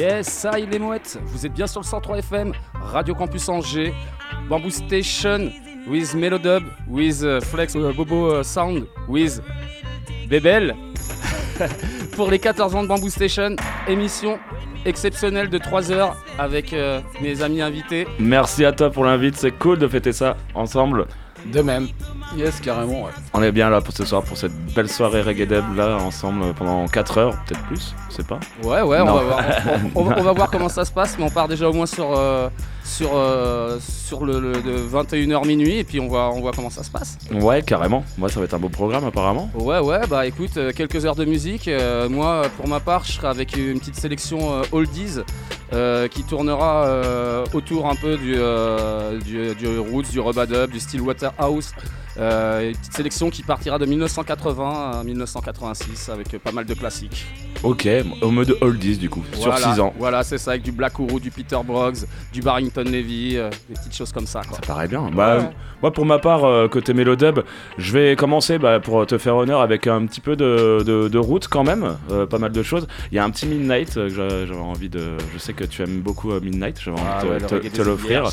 Yes, ça il est mouettes. Vous êtes bien sur le 103 FM, Radio Campus Angers, Bamboo Station, with Melodub, with euh, Flex euh, Bobo euh, Sound, with Bebel. Pour les 14 ans de Bamboo Station, émission exceptionnelle de 3 heures avec euh, mes amis invités. Merci à toi pour l'invite, c'est cool de fêter ça ensemble. De même. Yes, carrément, ouais. On est bien là pour ce soir, pour cette belle soirée reggae dub là, ensemble pendant 4 heures, peut-être plus, je sais pas. Ouais, ouais, on va, voir, on, on va- on va voir comment ça se passe, mais on part déjà au moins sur, euh, sur, euh, sur le, le- de 21h minuit et puis on voit, on voit comment ça se passe. Ouais, carrément. Moi, ça va être un beau programme apparemment. Ouais, ouais, bah écoute, euh, quelques heures de musique. Euh, moi, pour ma part, je serai avec une petite sélection euh, oldies euh, qui tournera euh, autour un peu du, euh, du, du roots, du rubadub, du Stillwater House. Euh, une petite sélection qui partira de 1980 à 1986 avec pas mal de classiques. Ok, au mode oldies du coup, Voilà, sur 6 ans. Voilà, c'est ça, avec du Black Ouru, du Peter Broggs, du Barrington Levy, euh, des petites choses comme ça. Quoi. Ça paraît bien. Bah, Ouais. Moi, pour ma part, euh, côté Mélodub, je vais commencer bah, pour te faire honneur avec un petit peu de, de, de route quand même, pas mal de choses. Il y a un petit Midnight que j'avais envie de. Je sais que tu aimes beaucoup Midnight, j'avais envie Ah de ouais, te- te, l'offrir.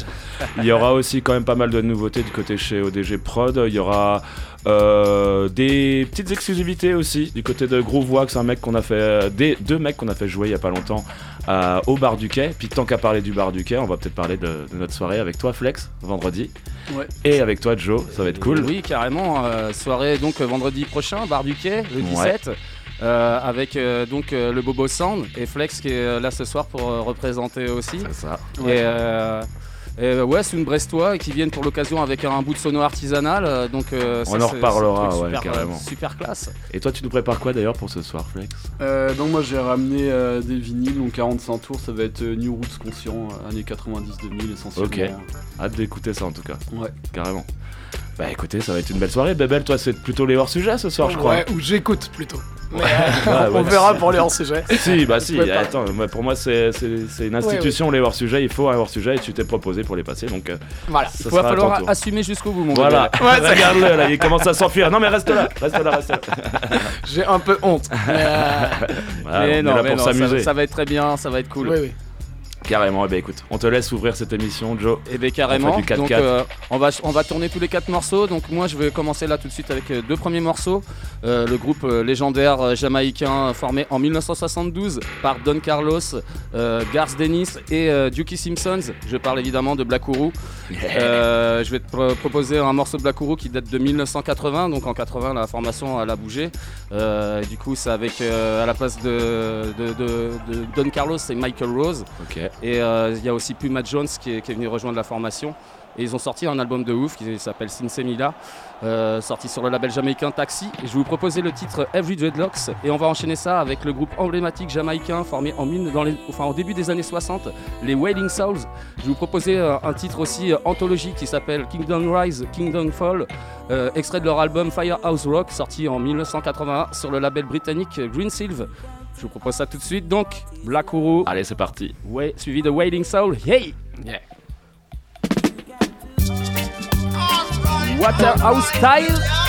Il y aura aussi quand même pas mal de nouveautés du côté chez ODG Prod. Il y aura euh, des petites exclusivités aussi du côté de Groove Wax, un mec qu'on a fait, euh, des, deux mecs qu'on a fait jouer il y a pas longtemps euh, au bar du quai. Puis tant qu'à parler du bar du quai, on va peut-être parler de, de notre soirée avec toi Flex vendredi Ouais. et avec toi Joe. Ça va être cool. Oui, carrément. euh, soirée donc vendredi prochain, bar du quai, le 17. euh, avec euh, donc euh, le Bobo Sound et Flex qui est euh, là ce soir pour euh, représenter aussi. C'est ça. Et, euh, et, euh, ouais, c'est une Brestois et qui viennent pour l'occasion avec un bout de sono artisanal. euh, donc euh, On ça, en reparlera, c'est un truc ouais, super, carrément. euh, super classe. Et toi, tu nous prépares quoi d'ailleurs pour ce soir, Flex? Euh, donc moi j'ai ramené euh, des vinyles, donc 45 tours, ça va être New Roots Conscient, années 90-2000 essentiellement. Ok. Hâte d'écouter ça en tout cas. Ouais. Carrément. Bah écoutez, ça va être une belle soirée. Bebel, toi, c'est plutôt les hors-sujets ce soir, je crois. Ouais, ou j'écoute plutôt. Mais, euh, Ouais, on ouais, verra pour les hors-sujets. Si, bah si, attends, pour moi c'est une institution les hors-sujets, il faut un hors-sujet et tu t'es proposé pour les passer donc euh, Voilà. ça Il va falloir tour. assumer jusqu'au bout, mon Voilà, bébé. regarde-le là, il commence à s'enfuir. Non mais reste là, reste là, reste là. J'ai un peu honte. Mais, euh, Voilà, mais on est non, là mais pour non, ça, va être très bien, ça va être cool. oui, oui. Carrément, eh ben écoute, on te laisse ouvrir cette émission, Joe. Et bien carrément. On du 4-4. Donc euh, on va on va tourner tous les quatre morceaux. Donc moi je vais commencer là tout de suite avec euh, deux premiers morceaux. Euh, le groupe légendaire jamaïcain formé en 1972 par Don Carlos, euh, Garth Dennis et Dukey Simpsons. Je parle évidemment de Black Ouru. Je vais te pro- proposer un morceau de Black Ouru qui date de 1980. Donc en 80 la formation elle a bougé. Du coup c'est avec à la place de, de, de- de Don Carlos c'est Michael Rose. Et euh, il y a aussi Puma Jones qui est, venu rejoindre la formation. Et ils ont sorti un album de ouf qui s'appelle Sinsemila, euh, sorti sur le label jamaïcain Taxi. Je vais vous proposer le titre Every Dreadlocks. Et on va enchaîner ça avec le groupe emblématique jamaïcain formé en enfin, au début des années 60, les Wailing Souls. Je vais vous proposer euh, un titre aussi euh, anthologique qui s'appelle Kingdom Rise, Kingdom Fall, extrait de leur album Firehouse Rock, sorti en 1981 sur le label britannique Green Silver. Je vous propose ça tout de suite. Donc, Black Allez, c'est parti. Ouais, suivi de Wailing Soul. Hey! Yeah. Waterhouse Style.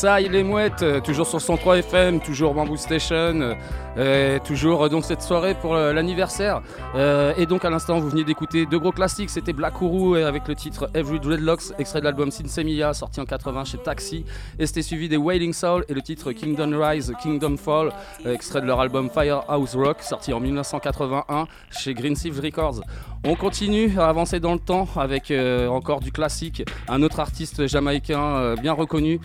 Yes, ça, il est mouette, euh, toujours sur 103 FM, toujours Bamboo Station, euh, toujours euh, donc cette soirée pour l'anniversaire. Et donc à l'instant, vous veniez d'écouter deux gros classiques, c'était Black Ouru avec le titre Every Dreadlocks, extrait de l'album Sinsemilla, sorti en 80 chez Taxi. Et c'était suivi des Wailing Soul et le titre Kingdom Rise, Kingdom Fall, extrait de leur album Firehouse Rock, sorti en 1981 chez Green Thieves Records. On continue à avancer dans le temps avec encore du classique, un autre artiste jamaïcain bien reconnu,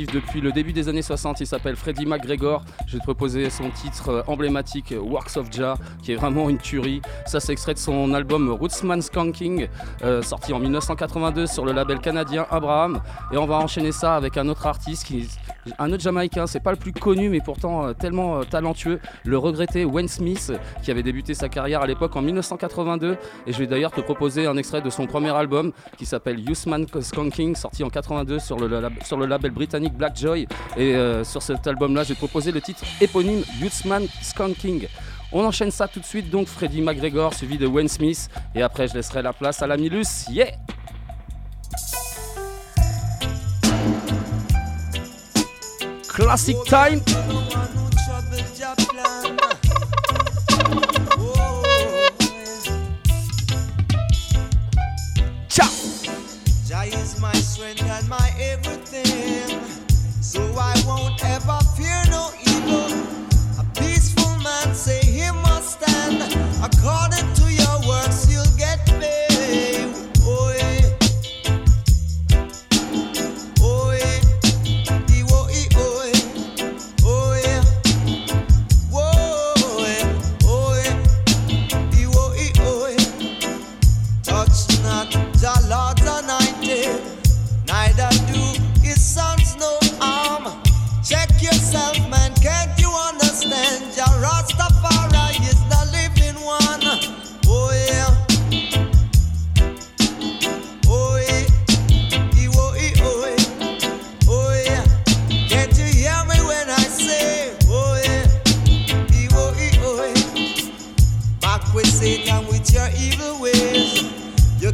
depuis le début des années 60, il s'appelle Freddie McGregor. Je vais te proposer son titre emblématique Works of Jah, qui est vraiment une tuerie. Ça c'est extrait de son album Rootsman Skanking, euh, sorti en 1982 sur le label canadien Abraham. Et on va enchaîner ça avec un autre artiste un autre jamaïcain, c'est pas le plus connu mais pourtant euh, tellement euh, talentueux, le regretté Wayne Smith qui avait débuté sa carrière à l'époque en 1982 et je vais d'ailleurs te proposer un extrait de son premier album qui s'appelle Youthman Skanking sorti en 82 sur le, lab- sur le label britannique Black Joy et euh, sur cet album là je vais te proposer le titre éponyme Youthman Skanking. On enchaîne ça tout de suite donc Freddie McGregor suivi de Wayne Smith et après je laisserai la place à la Milus. Yeah! Classic time! According to your works, you'll get paid.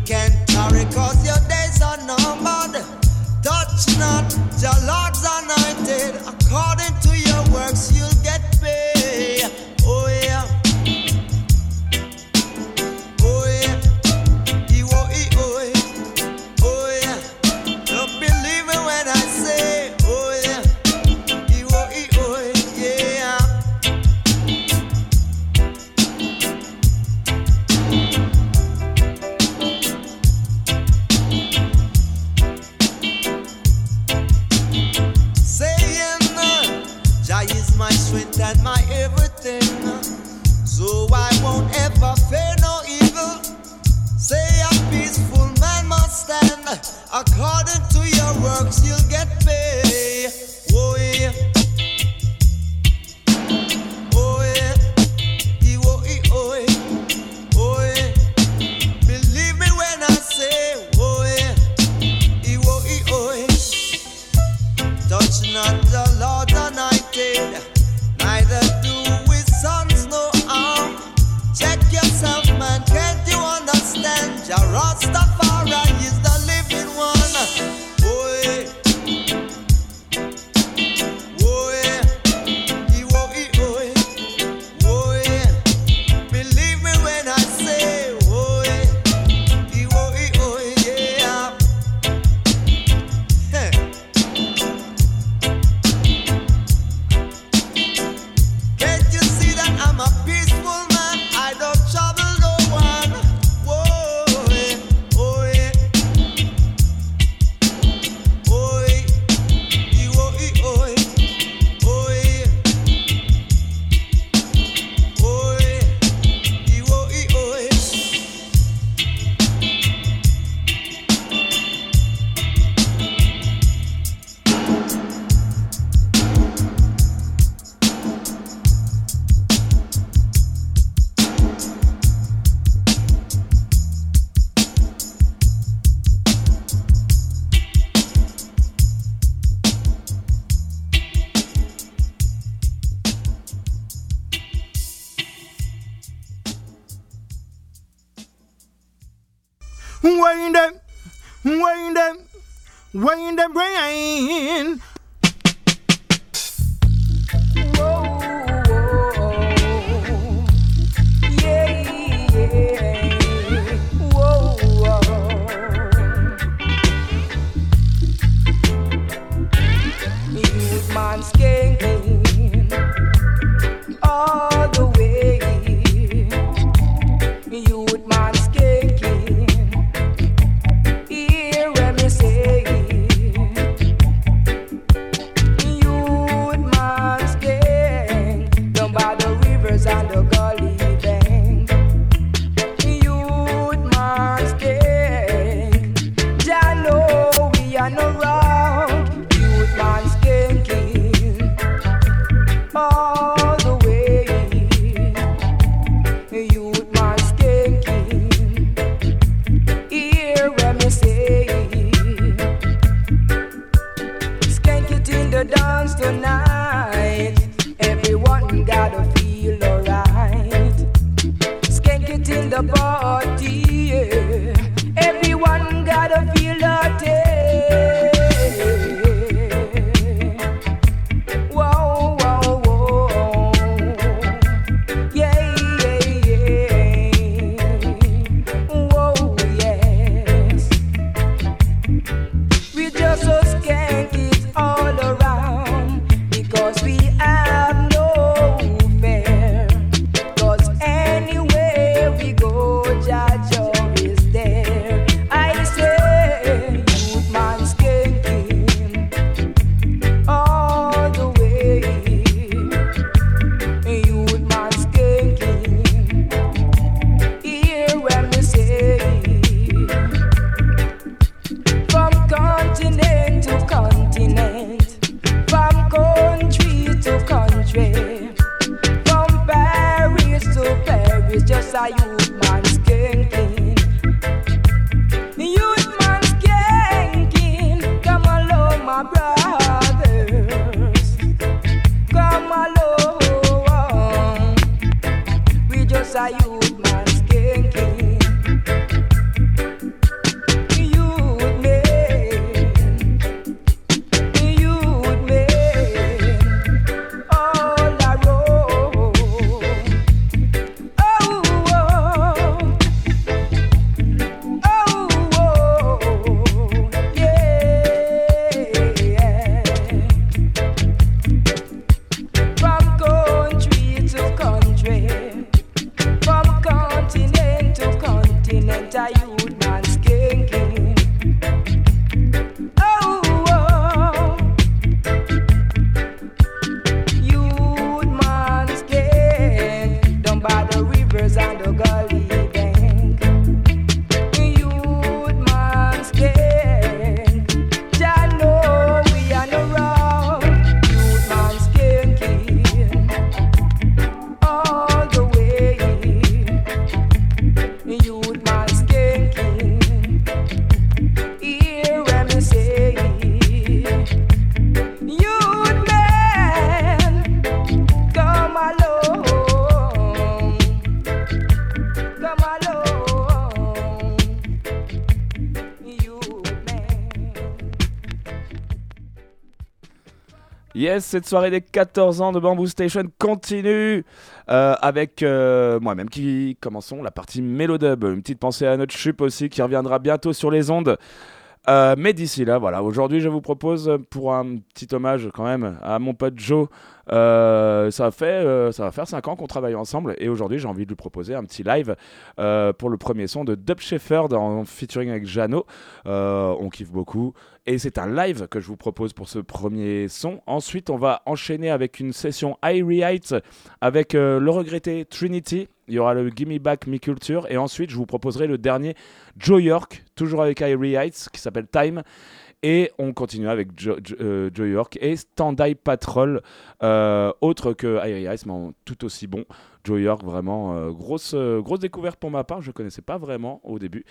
You can't tarry cause your days are numbered. Touch not your Lord's anointed. According According to your works, you'll get paid. Oh yeah. Cette soirée des 14 ans de Bamboo Station continue euh, avec euh, moi-même qui commençons la partie Mélodub. Une petite pensée à notre chup aussi qui reviendra bientôt sur les ondes. Euh, mais d'ici là, voilà, aujourd'hui je vous propose pour un petit hommage quand même à mon pote Joe. euh, ça, fait, ça va faire 5 ans qu'on travaille ensemble et aujourd'hui j'ai envie de lui proposer un petit live pour le premier son de Dub Shepherd en featuring avec Jano. On kiffe beaucoup. Et c'est un live que je vous propose pour ce premier son. Ensuite, on va enchaîner avec une session Irie Heights avec euh, le regretté Trinity. Il y aura le Gimme Back Me Culture. Et ensuite, je vous proposerai le dernier Joe York, toujours avec Irie Heights, qui s'appelle Time. Et on continue avec euh, Joe York et Stand-Eye Patrol, euh, autre que Irie Heights, mais tout aussi bon. Joe York, vraiment euh, grosse, euh, grosse découverte pour ma part. Je ne connaissais pas vraiment au début.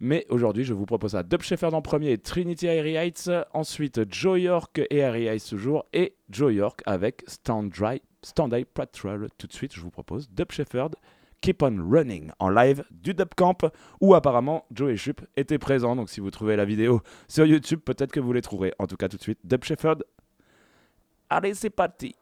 Mais aujourd'hui, je vous propose à Dub Shepherd en premier, Trinity Airy Heights, ensuite Joe York et Airy Heights toujours, et Joe York avec Stand Dry, Stand Eye Patrol. Tout de suite, je vous propose Dub Shepherd Keep on Running en live du Dub Camp où apparemment Joe et Chup étaient présents. Donc si vous trouvez la vidéo sur YouTube, peut-être que vous les trouverez. En tout cas, tout de suite, Dub Shepherd. Allez, c'est parti.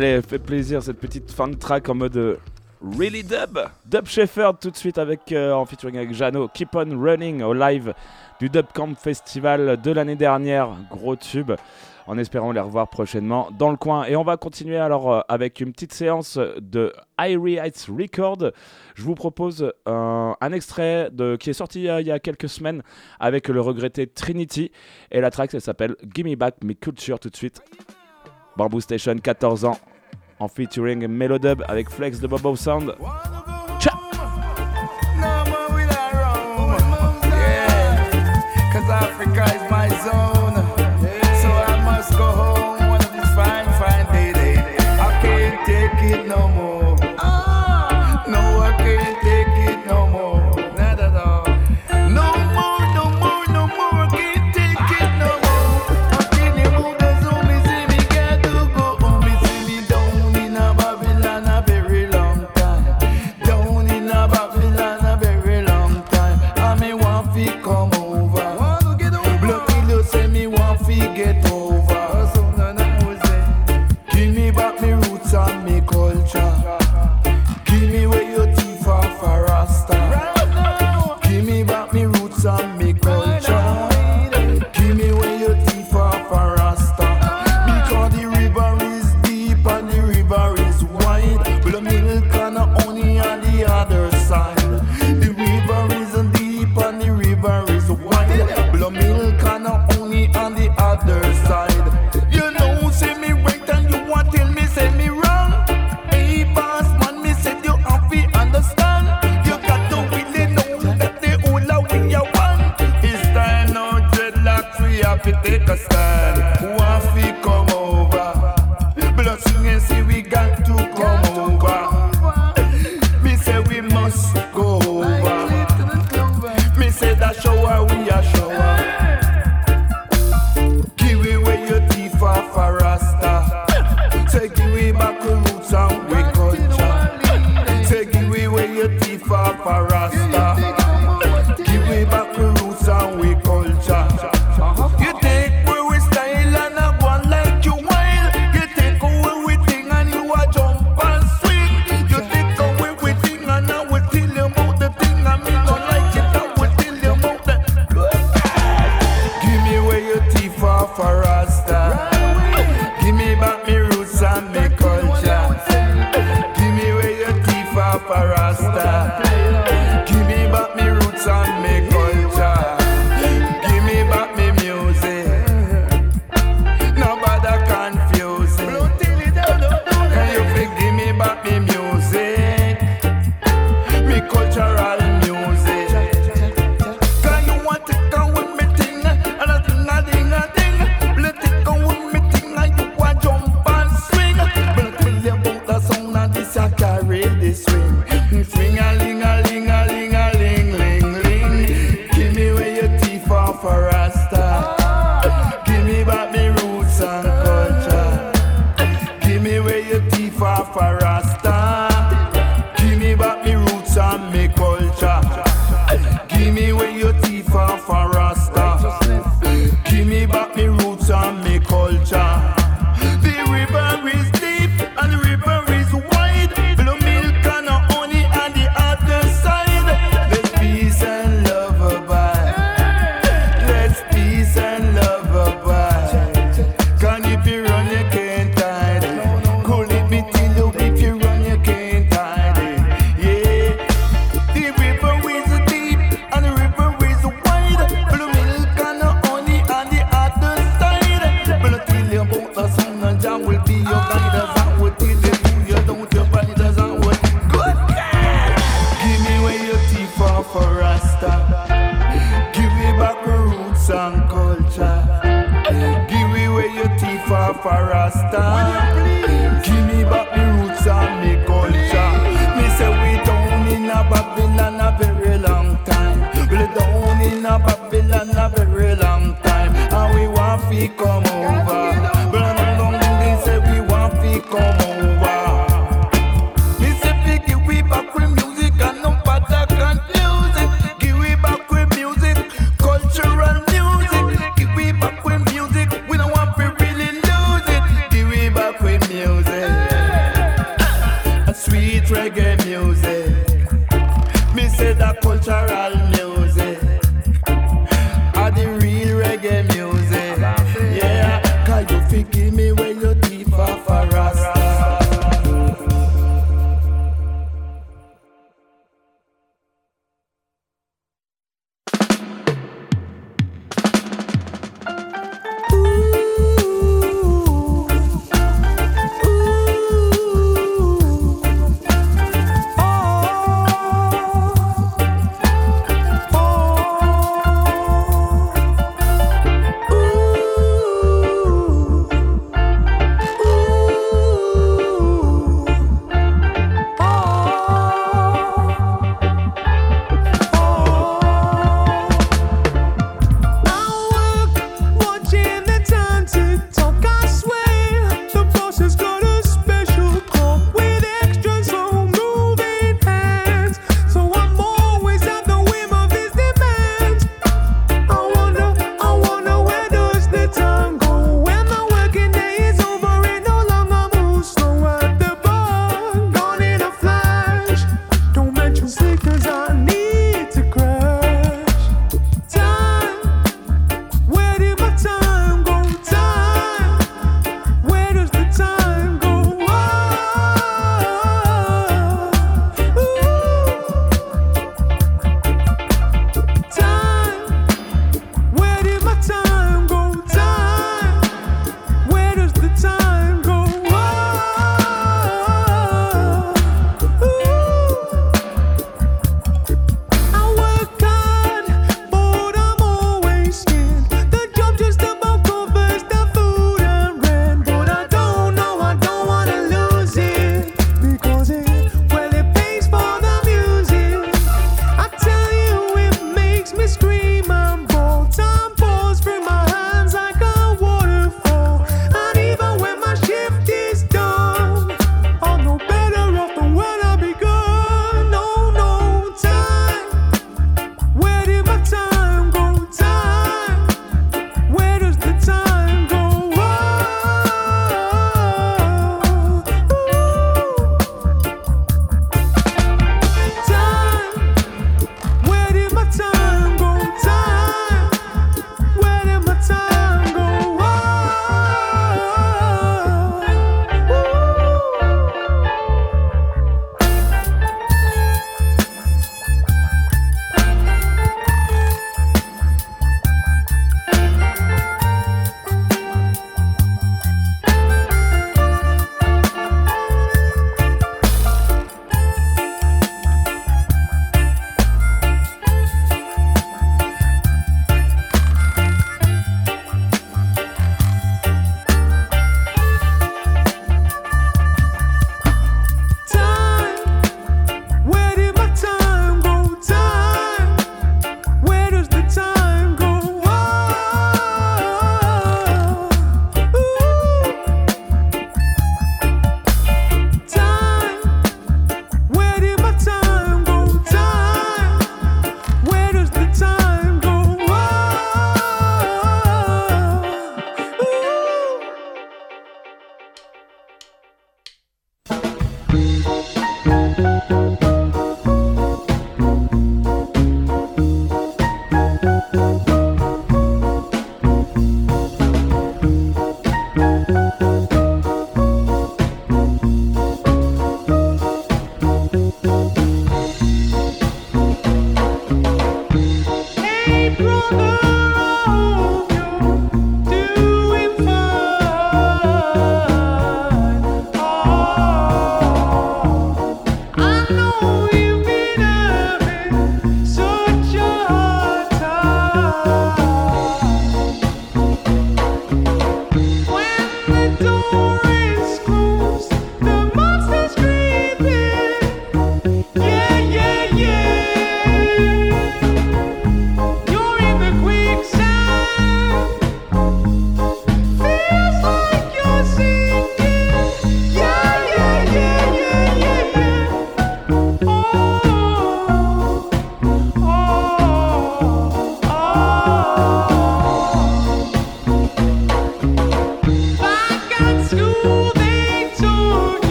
Allez, fait plaisir cette petite fin de track en mode euh, Really Dub. Dub Shepherd tout de suite avec, euh, en featuring avec Jano. Keep on Running au live du Dub Camp Festival de l'année dernière. Gros tube. En espérant les revoir prochainement dans le coin. Et on va continuer alors euh, avec une petite séance de Irie Heights Record. Je vous propose un, extrait de, qui est sorti il y a quelques semaines avec le regretté Trinity. Et la track, elle s'appelle Gimme Back My Culture tout de suite. Bamboo Station, 14 ans en featuring Melodub avec Flex de Bobo Sound.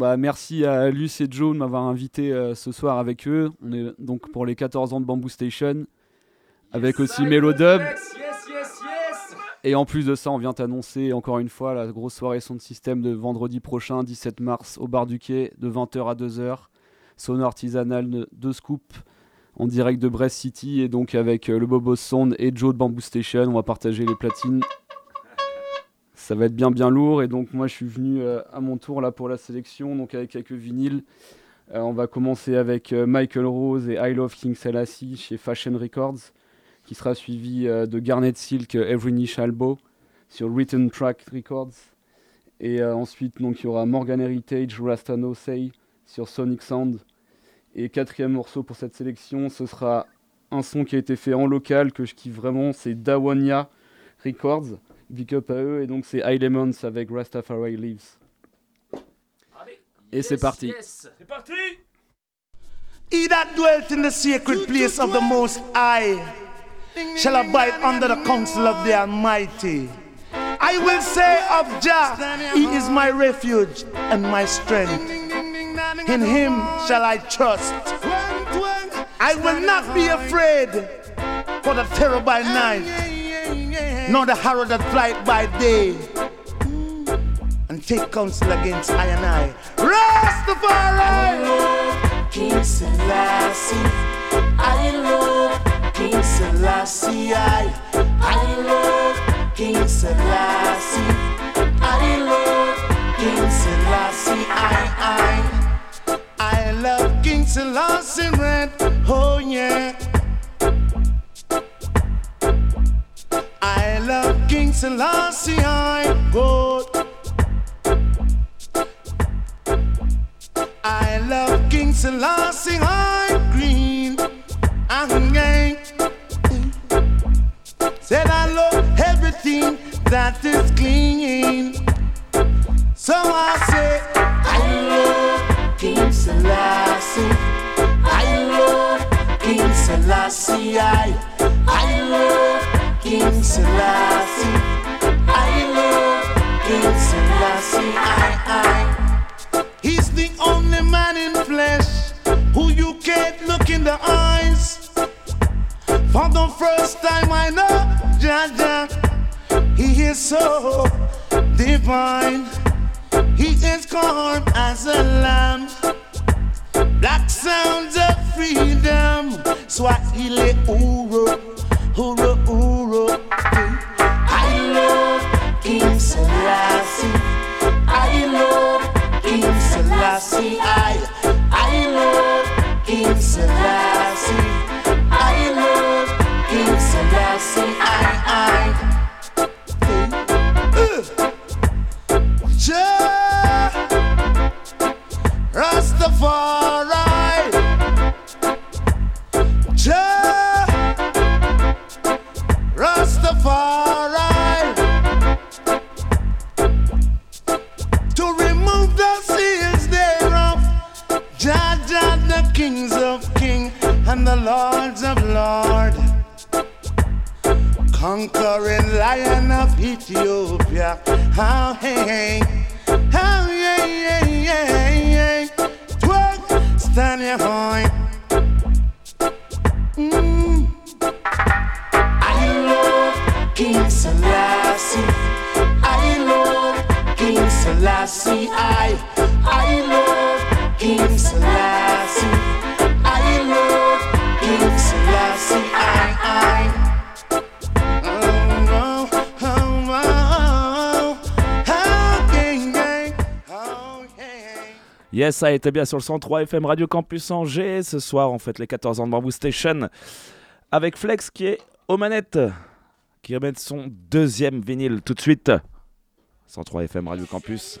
Bah merci à Luce et Joe de m'avoir invité euh, ce soir avec eux. On est donc pour les 14 ans de Bamboo Station, avec aussi Melodub. Et en plus de ça, on vient t'annoncer encore une fois la grosse soirée son de système de vendredi prochain, 17 mars, au bar du quai, de 20h à 2h. Son artisanal de, de scoop en direct de Brest City et donc avec euh, le Bobo Sound et Joe de Bamboo Station. On va partager les platines. Ça va être bien bien lourd et donc moi je suis venu euh, à mon tour là pour la sélection donc avec quelques vinyles. Euh, on va commencer avec euh, Michael Rose et I Love King Selassie chez Fashion Records qui sera suivi de Garnet Silk Every Niche Bow sur Written Track Records. Et ensuite, donc, il y aura Morgan Heritage, Rasta No Say sur Sonic Sound. Et quatrième morceau pour cette sélection, ce sera un son qui a été fait en local que je kiffe vraiment, c'est Dawania Records. Big up à eux, et donc c'est High Lemons avec Rastafari Leaves. Et c'est parti. C'est parti He that dwelt in the sacred place of the Most High shall abide under the counsel of the Almighty. I will say of Jah, He is my refuge and my strength. In Him shall I trust. I will not be afraid for the terror by night, nor the horror that flight by day. And take counsel against I and I. Rastafari! I love King Selassie, I love King Selassie, I, I love King Selassie, I love King Selassie, I, I, I love King Selassie Red, oh yeah. I love King Selassie, I good. I love King Selassie, I green. I'm. Said I love everything that is clean. So I say, I love King Selassie, I love King Selassie, I, I love King Selassie, I love King Selassie, I, I. He's the only man in flesh who you can't look in the eyes. For the first time I know Jaja, he is so divine. He is calm as a lamb. Black sounds of freedom. Swahili uro, uro, uro. I love King Selassie, I love King Selassie, I, I love King Selassie, I love King Selassie, I, I. Ja, Rastafari, lords of lord. Conquering lion of Ethiopia. How hey, how yeah, yeah, yeah, yeah. Twerk, stand your high. Mm. I love King Selassie, I love King Selassie, I, I love King Selassie, Yes, ça a été bien sur le 103 FM Radio Campus Angers. Ce soir, on fête les 14 ans de Bamboo Station avec Flex qui est aux manettes, qui remet son deuxième vinyle tout de suite. 103 FM Radio Campus.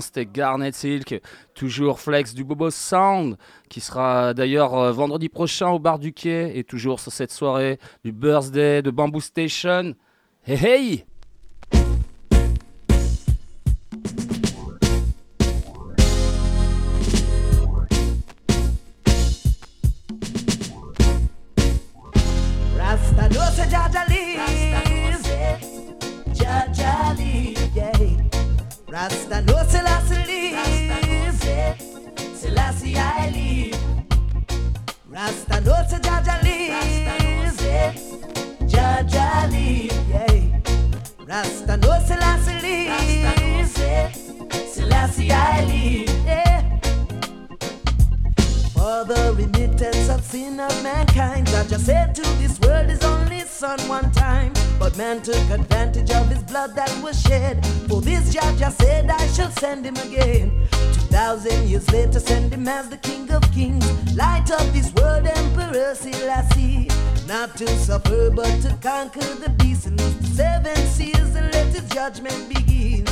c'était Garnet Silk, toujours Flex du Bobo Sound, qui sera d'ailleurs euh, vendredi prochain au bar du quai, et toujours sur cette soirée du birthday de Bamboo Station. Hey hey blood that was shed. For this Jah just said, I shall send him again. Two thousand years later, send him as the King of Kings. Light of this world, Emperor Selassie. Not to suffer, but to conquer the beast and the seven seals and let his judgment begin.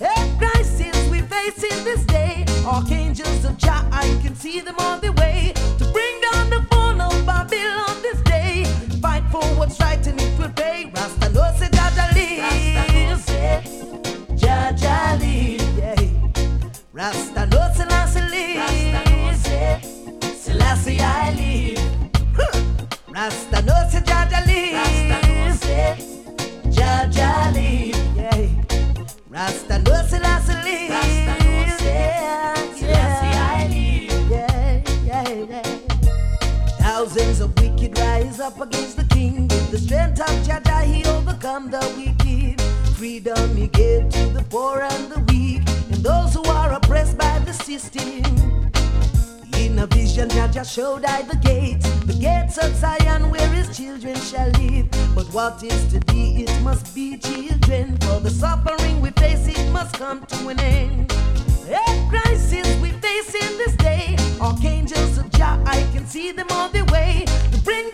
A crisis we face in this day. Archangels of Jah, I can see them on their way to bring down the fall of Babylon this day. Fight for what's right and it will pay. Rasta no say Jaja live, yeah. Rasta no say Lassie live. Selassie I live. Rasta no say Jaja live. Jaja live, yeah. Rasta no Selassie live. Yeah, yeah. Yeah, yeah, yeah. Thousands of wicked rise up against the king. With the strength of Jaja, he overcome the wicked. Freedom poor and the weak, and those who are oppressed by the system. In a vision, Jaja showed I the gates, the gates of Zion where his children shall live. But what is to be, it must be children. For the suffering we face, it must come to an end. A crisis we face in this day. Archangels of Jah, I can see them on their way to bring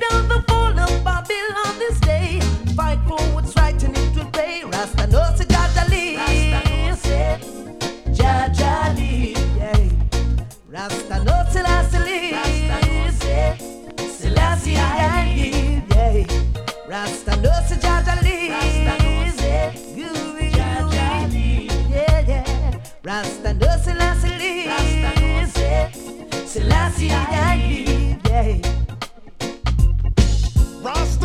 Yeah. Ross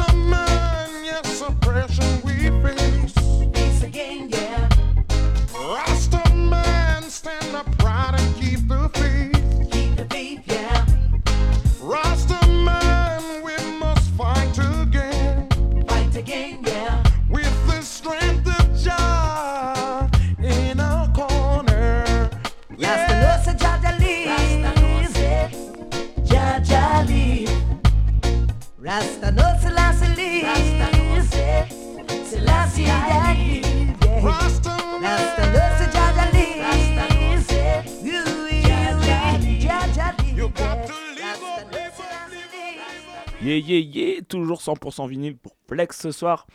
toujours 100% vinyle pour Plex ce soir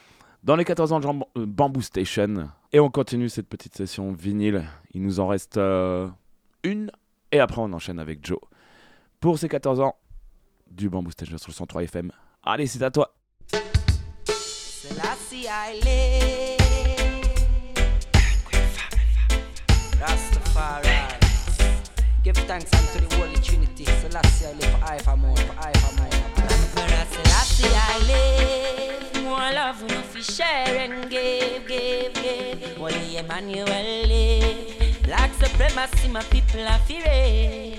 dans les 14 ans de euh, Bamboo Station. Et on continue cette petite session vinyle. Il nous en reste euh, une et après on enchaîne avec Joe. Pour ces 14 ans du Bamboo Station sur le 103 FM. Allez, c'est à toi. Live. More love we fi share and give, give, give. Holy Emmanuel live. Black supremacy, my people are fearing.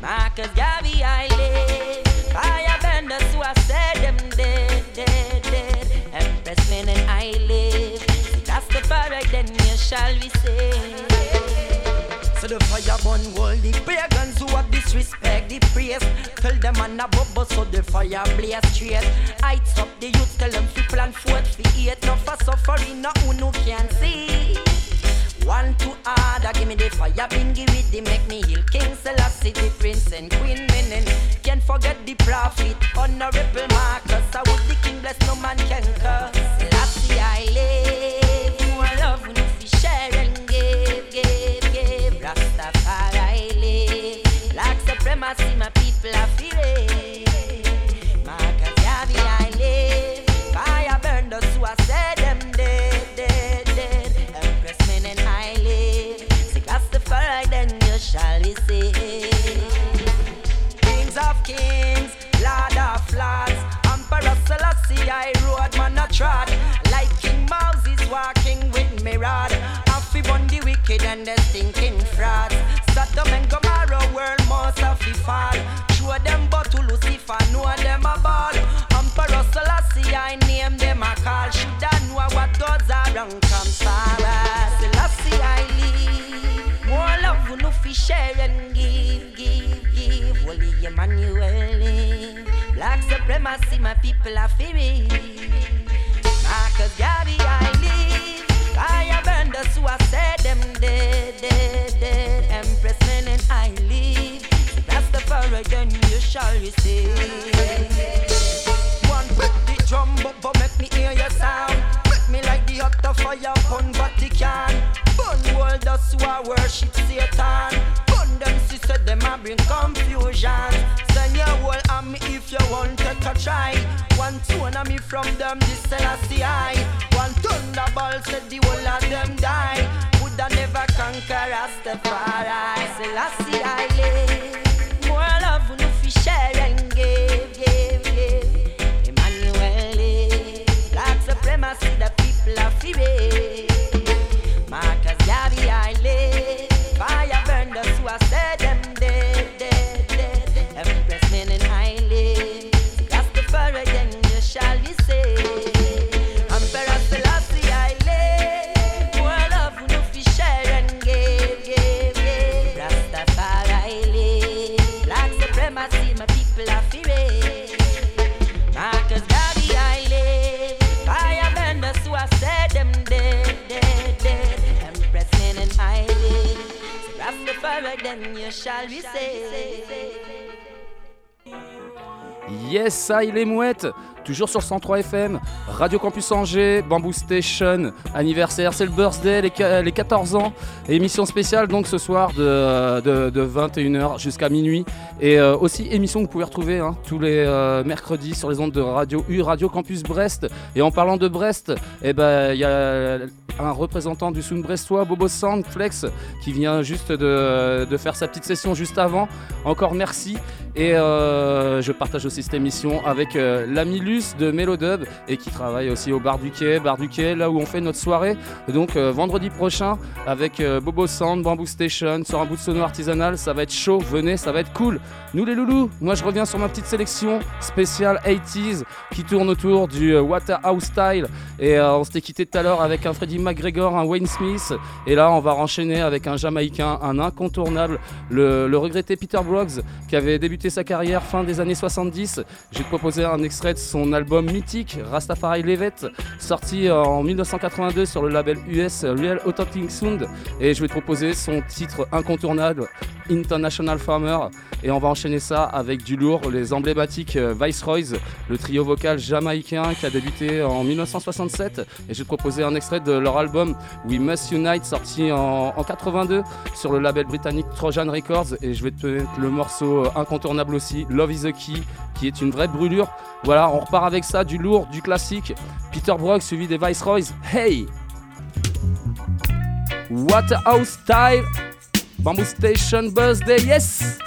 Marcus Garvey I live. Firebenders who I said them dead, dead, dead. Empress men and I live. That's the fire, then you shall be saved. The fire burn all the pagans who have disrespect the praise. Tell them on a bubble so the fire blaze straight. Heights up the youth, tell them to plan forth for eight. No for suffering, no who can see. One to other, give me the fire, been give it, they make me heal. King Selassie, the prince and queen menen. Can't forget the prophet, honorable Marcus. I would the king bless, no man can curse. Black supremacy, my people are. Marcus Garvey, I live. Fire burn those who I said them dead, dead, dead. Empress men and I live. Say Rastafari, then you shall be saved. Kings of kings, Lord of lords. Emperor Selassie, I rode man a trod. Like King Moses walking with me rod. Happy burn the wicked and the stinking frauds. Sodom and Gomorrah fall. Show them but to Lucifer, know them a ball. Emperor Selassie, I name them a call. Shoulda know what goes around comes forward. Selassie, I live. More love, no fi share and give, give, give. Holy Emmanuel. Eh. Black supremacy, my people are fearing. Marcus Garvey, I live. Fire burn those who I them dead, dead, dead. Empress men and I live. Fire, then you shall receive. One with the drum, but, make me hear your sound. Make me like the hot of fire upon Vatican. Burn world, those who I worship Satan. Burn them, sister, them I bring confusion. Send your whole army if you want to try. One tone of me from them, this Selassie I. One thunderbolt said the whole of them die. Woulda never conquer Rastafari. Selassie then you shall be saved. Yes, ça, il est mouette. Toujours sur le 103 FM, Radio Campus Angers, Bamboo Station, anniversaire, c'est le birthday, les, les 14 ans. Émission spéciale donc ce soir de, de- de 21h jusqu'à minuit. Et euh, aussi émission que vous pouvez retrouver hein, tous les euh, mercredis sur les ondes de Radio U, Radio Campus Brest. Et en parlant de Brest, eh ben, il y a un représentant du Sound Brestois, Bobo Sound Flex, qui vient juste de, de faire sa petite session juste avant. Encore merci. Et euh, je partage aussi cette émission avec l'ami Luce de Mélodub et qui travaille aussi au Bar du Quai, Bar du Quai, là où on fait notre soirée. Donc euh, vendredi prochain avec euh, Bobo Sound, Bamboo Station, sur un bout de sono artisanal, ça va être chaud, venez, ça va être cool. Nous les loulous, moi je reviens sur ma petite sélection spéciale 80s qui tourne autour du euh, Waterhouse Style. Et euh, on s'était quitté tout à l'heure avec un Freddie McGregor, un Wayne Smith. Et là on va enchaîner avec un Jamaïcain, un incontournable, le, le regretté Peter Broggs qui avait débuté sa carrière fin des années 70. Je vais te proposer un extrait de son album mythique Rastafari Levet, sorti en 1982 sur le label US Real Authentic Sound. Et je vais te proposer son titre incontournable International Farmer. Et on va enchaîner ça avec du lourd, les emblématiques euh, Viceroys, le trio vocal jamaïcain qui a débuté en 1967. Et je vais te proposer un extrait de leur album We Must Unite, sorti en, en 82 sur le label britannique Trojan Records. Et je vais te mettre le morceau euh, incontournable aussi, Love is the Key, qui est une vraie brûlure. Voilà, on repart avec ça, du lourd, du classique. Peter Brock suivi des Viceroys. Hey! Waterhouse Style, Bamboo Station Birthday, yes!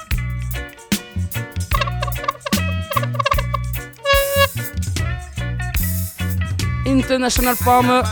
International Farmer.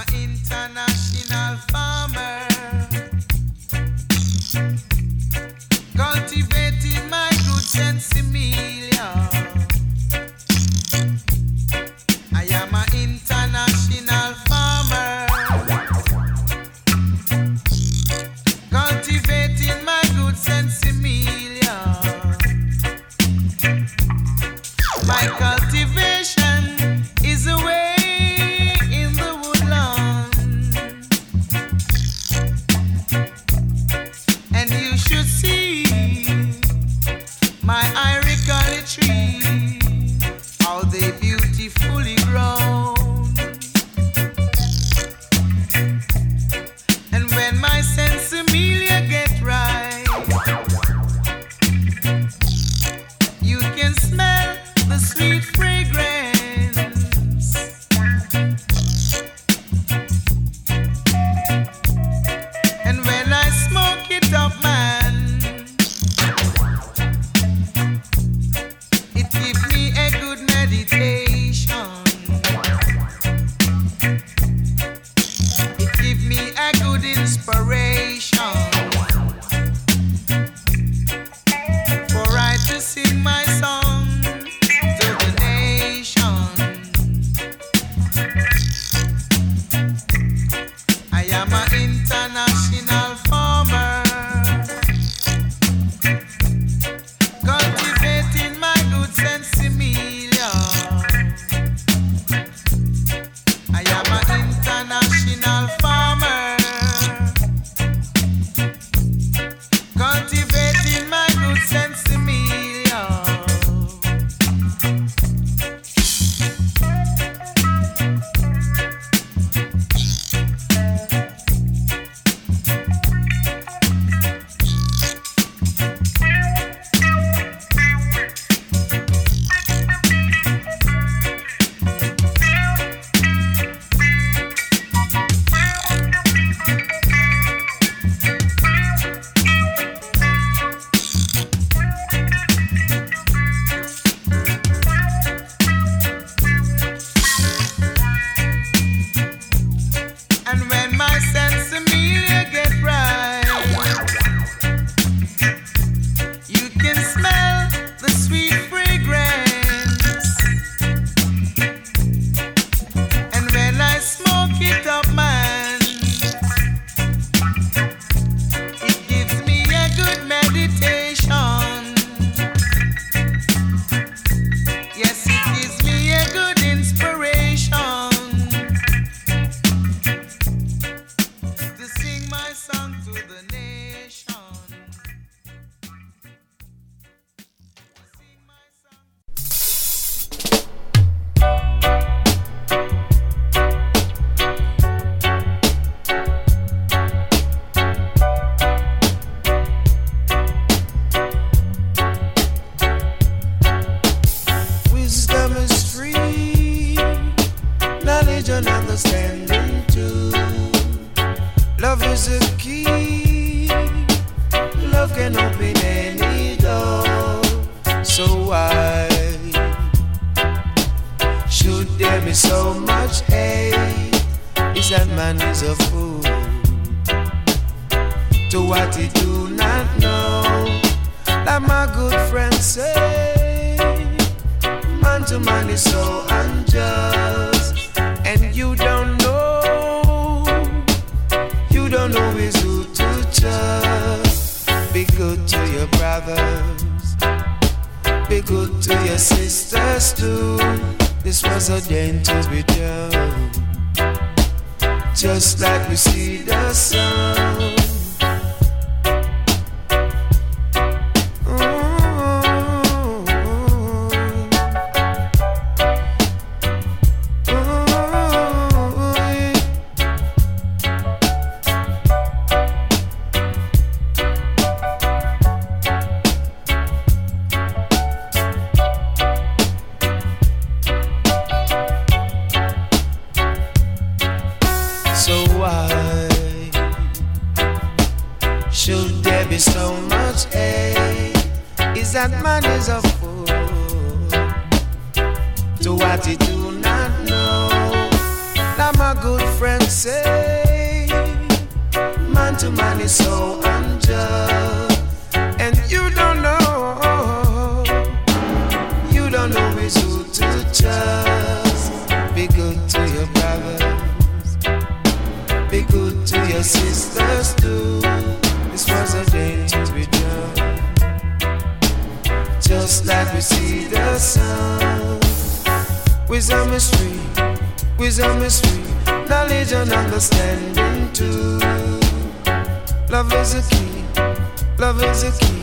Is a key.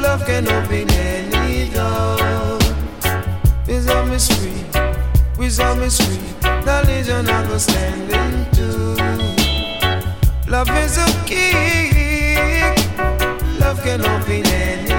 Love can open any door. Wisdom is free, wisdom is free. Knowledge and understanding too. Love is a key. Love can open any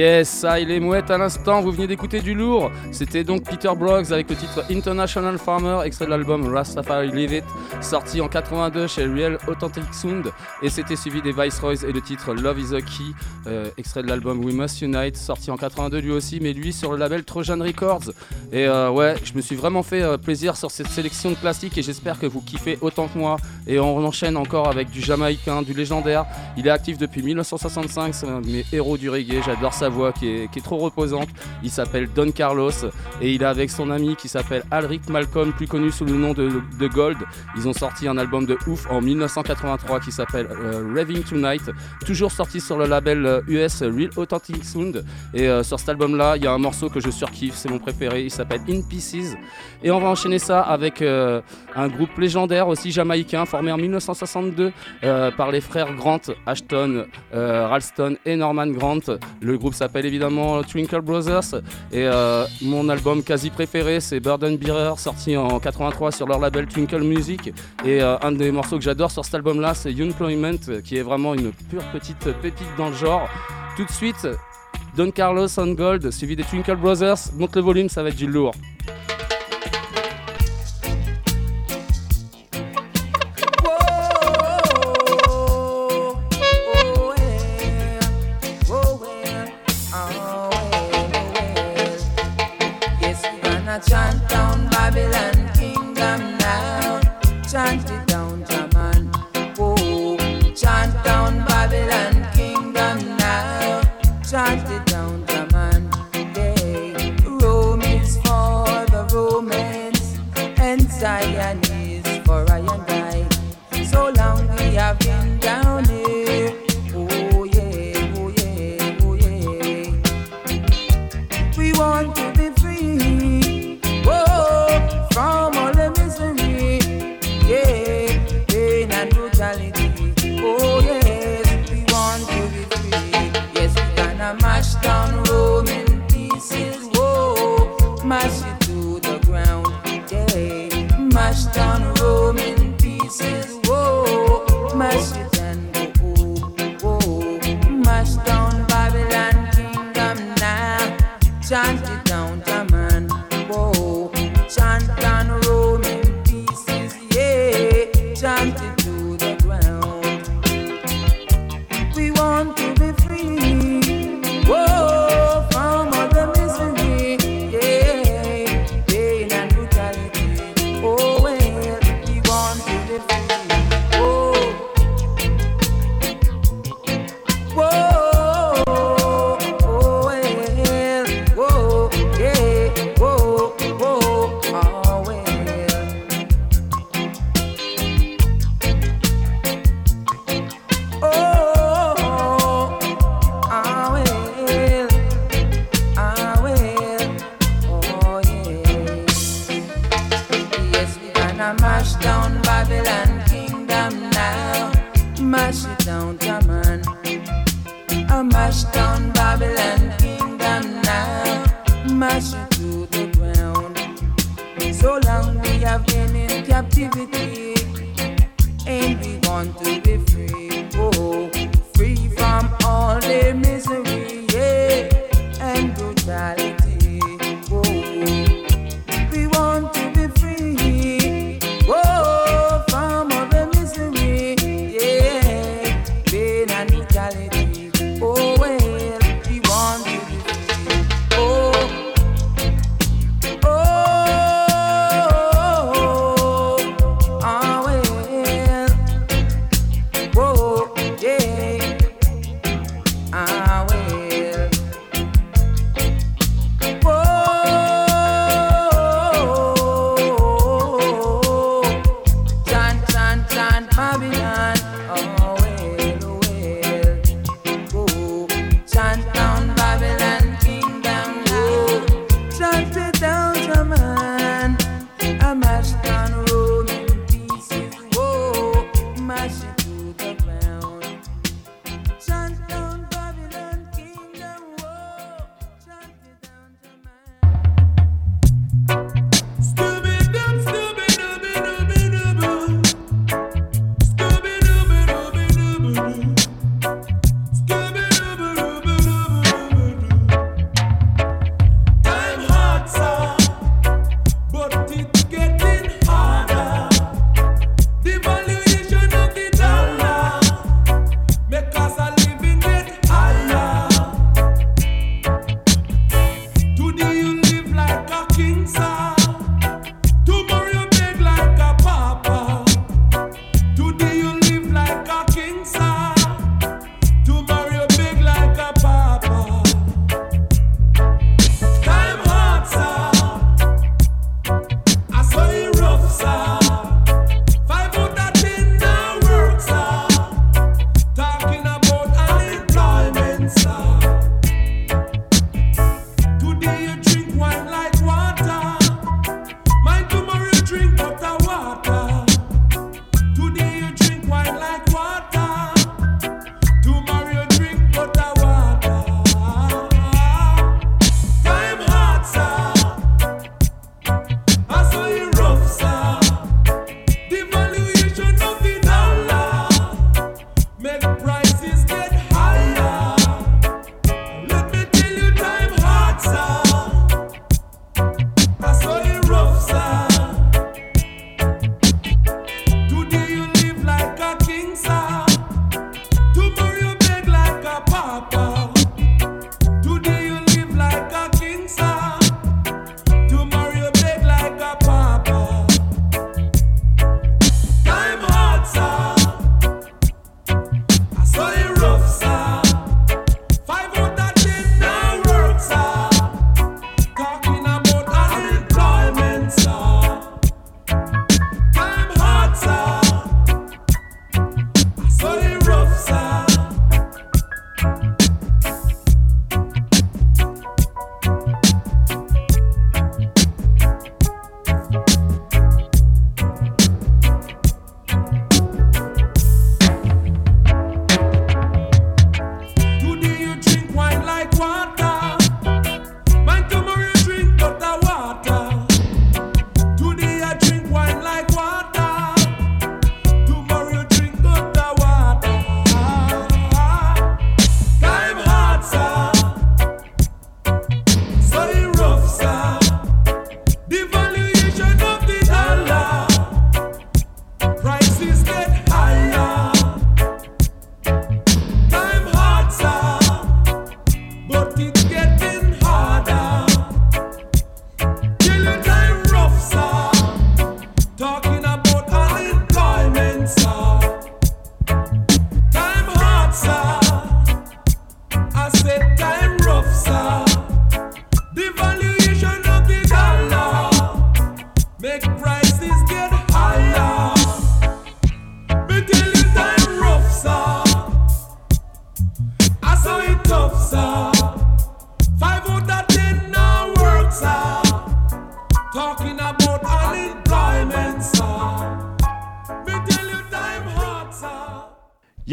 Yes, ça, il est mouette à l'instant. Vous venez d'écouter du lourd. C'était donc Peter Broggs avec le titre International Farmer, extrait de l'album Rastafari Live It, sorti en 82 chez Real Authentic Sound. Et c'était suivi des Viceroys et le titre Love is a Key, euh, extrait de l'album We Must Unite, sorti en 82 lui aussi, mais lui sur le label Trojan Records. Et euh, ouais, je me suis vraiment fait euh, plaisir sur cette sélection de classiques et j'espère que vous kiffez autant que moi. Et on enchaîne encore avec du jamaïcain, du légendaire. Il est actif depuis 1965, c'est un de mes héros du reggae. J'adore sa voix qui est, trop reposante. Il s'appelle Don Carlos et il est avec son ami qui s'appelle Alric Malcolm, plus connu sous le nom de, Gold. Ils ont sorti un album de ouf en 1983 qui s'appelle euh, Raving Tonight, toujours sorti sur le label euh, US Real Authentic Sound. Et euh, sur cet album-là, il y a un morceau que je surkiffe, c'est mon préféré. Il s'appelle In Pieces. Et on va enchaîner ça avec euh, un groupe légendaire aussi jamaïcain formé en 1962 euh, par les frères Grant, Ashton, euh, Ralston et Norman Grant. Le groupe s'appelle évidemment Twinkle Brothers et euh, mon album quasi préféré c'est Burden Bearer sorti en 83 sur leur label Twinkle Music et euh, un des morceaux que j'adore sur cet album là c'est Employment qui est vraiment une pure petite pépite dans le genre. Tout de suite Don Carlos on Gold suivi des Twinkle Brothers. Monte le volume, ça va être du lourd.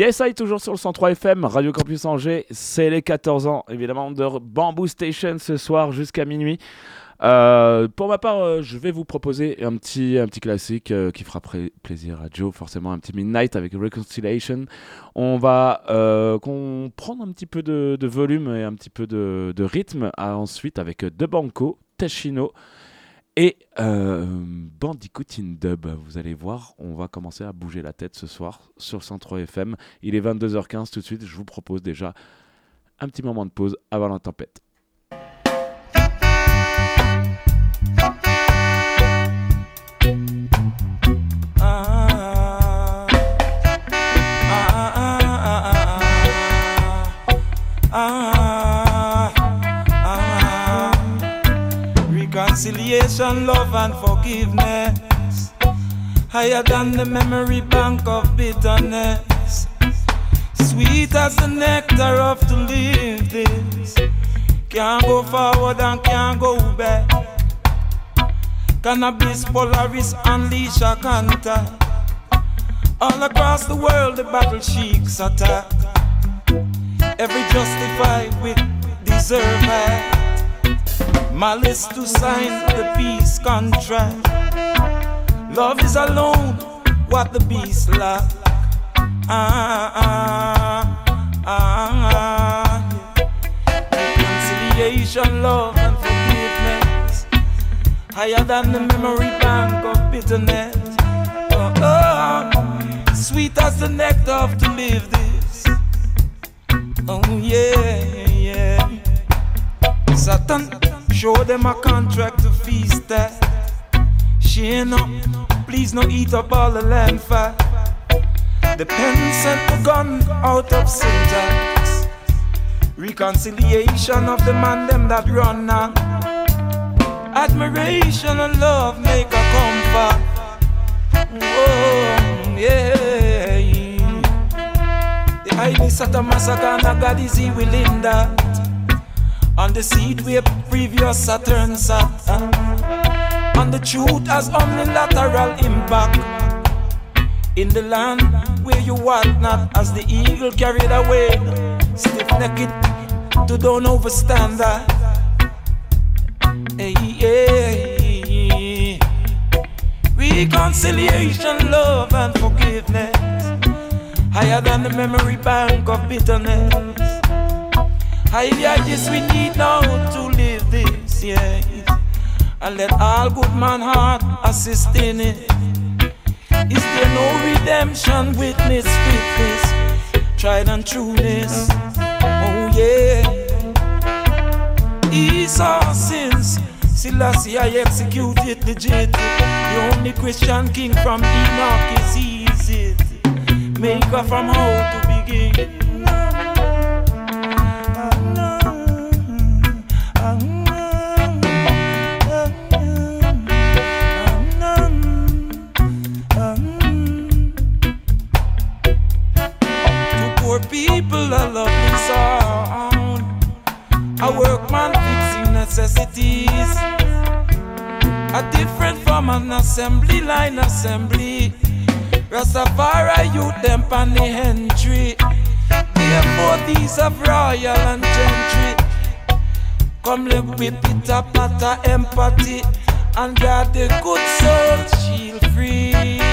Yes, toujours sur le 103 FM, Radio Campus Angers, c'est les 14 ans, évidemment, de Bamboo Station ce soir jusqu'à minuit. Euh, pour ma part, euh, je vais vous proposer un petit, un petit classique euh, qui fera plaisir à Joe, forcément un petit Midnight avec Reconciliation. On va qu'on prendre un petit peu de, volume et un petit peu de, rythme ensuite avec De Banco, Teshino et euh, Bandicoot in Dub. Vous allez voir, on va commencer à bouger la tête ce soir sur 103 FM. Il est 22h15 tout de suite. Je vous propose déjà un petit moment de pause avant la tempête. Reconciliation, love, and forgiveness. Higher than the memory bank of bitterness. Sweet as the nectar of to live this. Can't go forward and can't go back. Cannabis, Polaris, unleash a contact. All across the world, the battle sheiks attack. Every justified with deserve. Malice to sign the peace contract. Love is alone what the beast lack. Ah, ah, ah, ah. Reconciliation, love, and forgiveness. Higher than the memory bank of bitterness. Oh, oh, sweet as the nectar of to live this. Oh, yeah, yeah. Satan, show them a contract to feast that. Share up, please no eat up all the land fat. The pen sent the gun out of syntax. Reconciliation of the man them that run now. Admiration and love make a comfort. Oh, yeah. The highly Satan massacre and God is he willing that. On the seed where previous Saturn sat. And the truth only lateral impact. In the land where you what not, as the eagle carried away, stiff necked to don't overstand that. Hey, hey. Reconciliation, love, and forgiveness. Higher than the memory bank of bitterness. Higher this we need now to live this, yeah. And let all good man heart assist in it. Is there no redemption witness fitness? Tried and trueness. Oh yeah. Esau sins. Selassie I executed legit. The only Christian king from Enoch is easy. Maker from how to begin. Assembly line assembly. Rastafari youth them pan the entry. Therefore these of royal and gentry. Come live with it a matter empathy. And God the good soul shield free.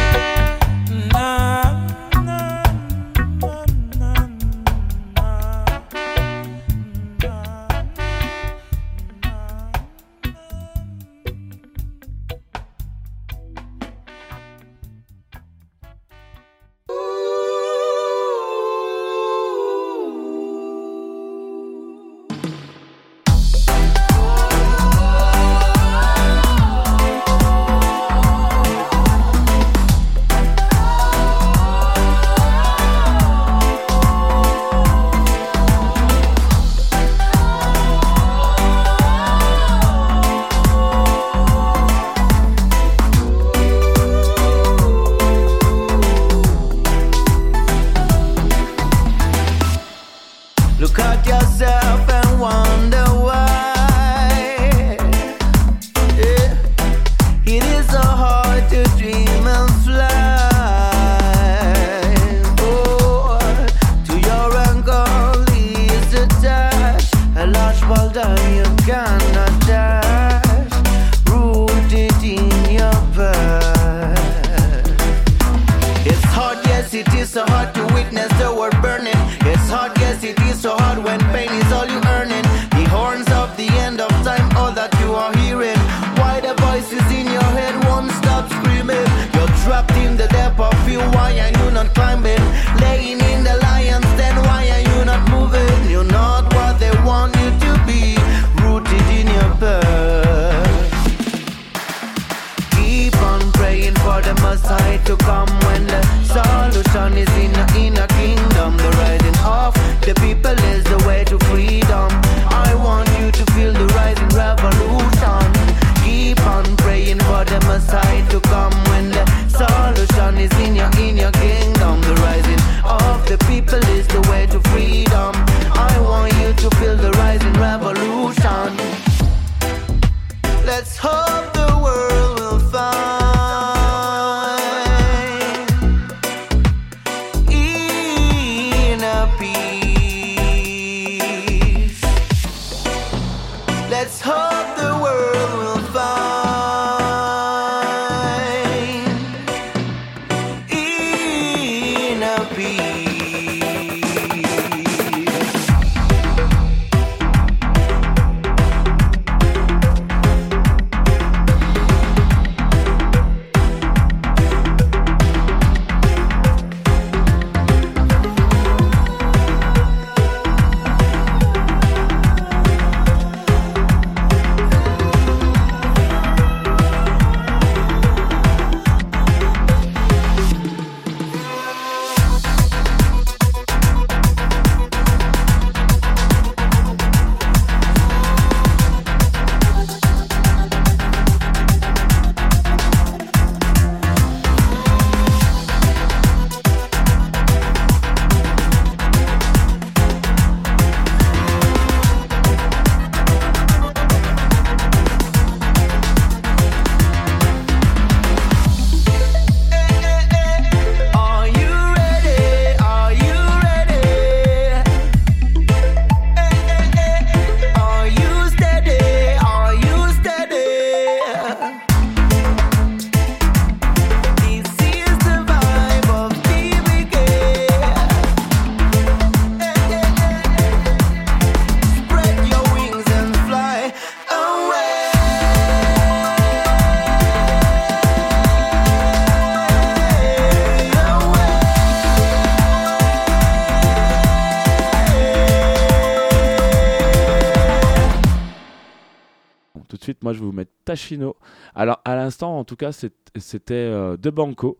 Mastachino. Alors, à l'instant, en tout cas, c'était euh, De Banco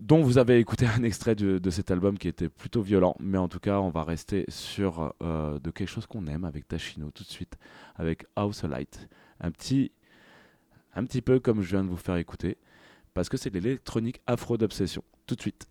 dont vous avez écouté un extrait de, cet album qui était plutôt violent, mais en tout cas, on va rester sur euh, de quelque chose qu'on aime avec Tachino tout de suite, avec House Light. Un petit, un petit peu comme je viens de vous faire écouter, parce que c'est l'électronique afro d'obsession. Tout de suite.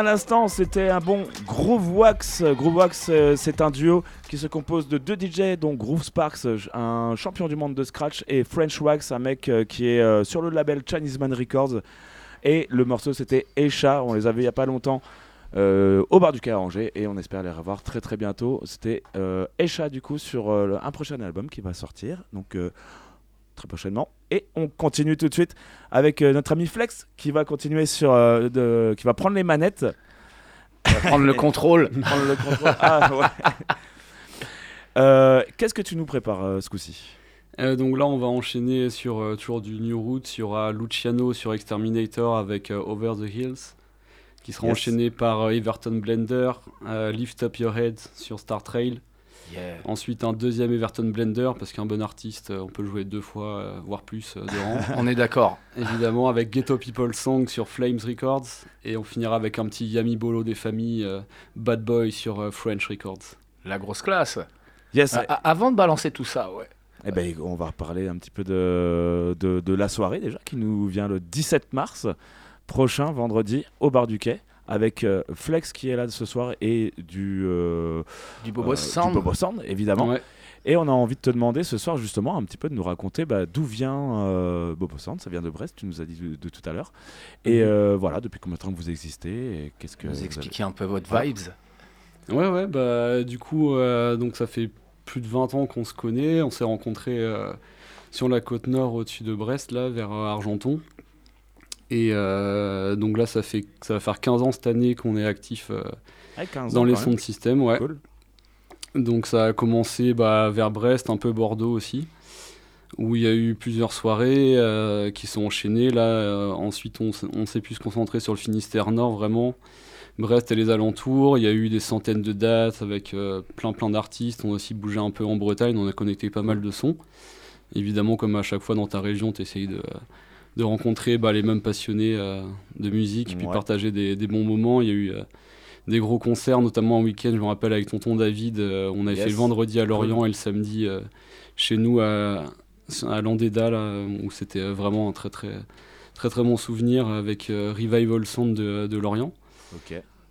À l'instant, c'était un bon Groove Wax. Groove Wax, euh, c'est un duo qui se compose de deux DJ, dont Groove Sparks, un champion du monde de scratch, et French Wax, un mec euh, qui est euh, sur le label Chinese Man Records. Et le morceau, c'était Esha. On les avait il n'y a pas longtemps au bar du Quai et on espère les revoir très très bientôt. C'était euh, Esha, du coup, sur un prochain album qui va sortir. Donc. Très prochainement. Et on continue tout de suite avec euh, notre ami Flex qui va continuer sur, euh, de- qui va prendre les manettes, prendre le contrôle. prendre le contrôle. Ah, ouais. Euh, Qu'est-ce que tu nous prépares euh, ce coup-ci? Euh, donc là, on va enchaîner sur euh, toujours du New Roots. Il y aura Luciano sur Exterminator avec euh, Over the Hills, qui sera Yes. enchaîné par euh, Everton Blender, euh, Lift Up Your Head sur Star Trail. Yeah. Ensuite, un deuxième Everton Blender, parce qu'un bon artiste, euh, on peut jouer deux fois, euh, voire plus, euh, de rang. On est d'accord. Évidemment, avec Ghetto People Song sur Flames Records. Et on finira avec un petit Yami Bolo des familles, euh, Bad Boy sur euh, French Records. La grosse classe. Yes. A- a- avant de balancer tout ça, ouais. Eh ben, on va reparler un petit peu de, de, de la soirée déjà, qui nous vient le 17 mars prochain, vendredi, au bar du quai, avec euh, Flex qui est là ce soir et du, euh, Du Bobo euh, Sound. du Bobo Sound, évidemment. Ouais. Et on a envie de te demander ce soir justement un petit peu de nous raconter bah, d'où vient euh, Bobo Sound. Ça vient de Brest, tu nous as dit de, de tout à l'heure. Et Mhm. euh, voilà, depuis combien de temps que vous existez qu'est-ce que Vous vous expliquer avez- un peu votre Voilà. vibes. Ouais, ouais, bah du coup, euh, donc ça fait plus de 20 ans qu'on se connaît. On s'est rencontrés euh, sur la côte nord au-dessus de Brest, là, vers euh, Argenton. Et euh, donc là, ça, fait, ça va faire 15 ans cette année qu'on est actif euh, 15 dans ans, les sons de système, ouais. Cool. Donc ça a commencé bah, vers Brest, un peu Bordeaux aussi, où il y a eu plusieurs soirées euh, qui sont enchaînées. Là, ensuite, on, s'est pu se concentrer sur le Finistère Nord, vraiment. Brest et les alentours, il y a eu des centaines de dates avec plein plein d'artistes. On a aussi bougé un peu en Bretagne, on a connecté pas mal de sons. Évidemment, comme à chaque fois dans ta région, tu essayes de, de rencontrer bah, les mêmes passionnés euh, de musique, puis partager des, des bons moments. Il y a eu euh, des gros concerts, notamment en week-end. Je me rappelle avec tonton David, euh, on avait Yes. fait le vendredi à Lorient et le samedi chez nous à, à Landéda, là, où c'était vraiment un très très très très bon souvenir avec Revival Sound de, de Lorient.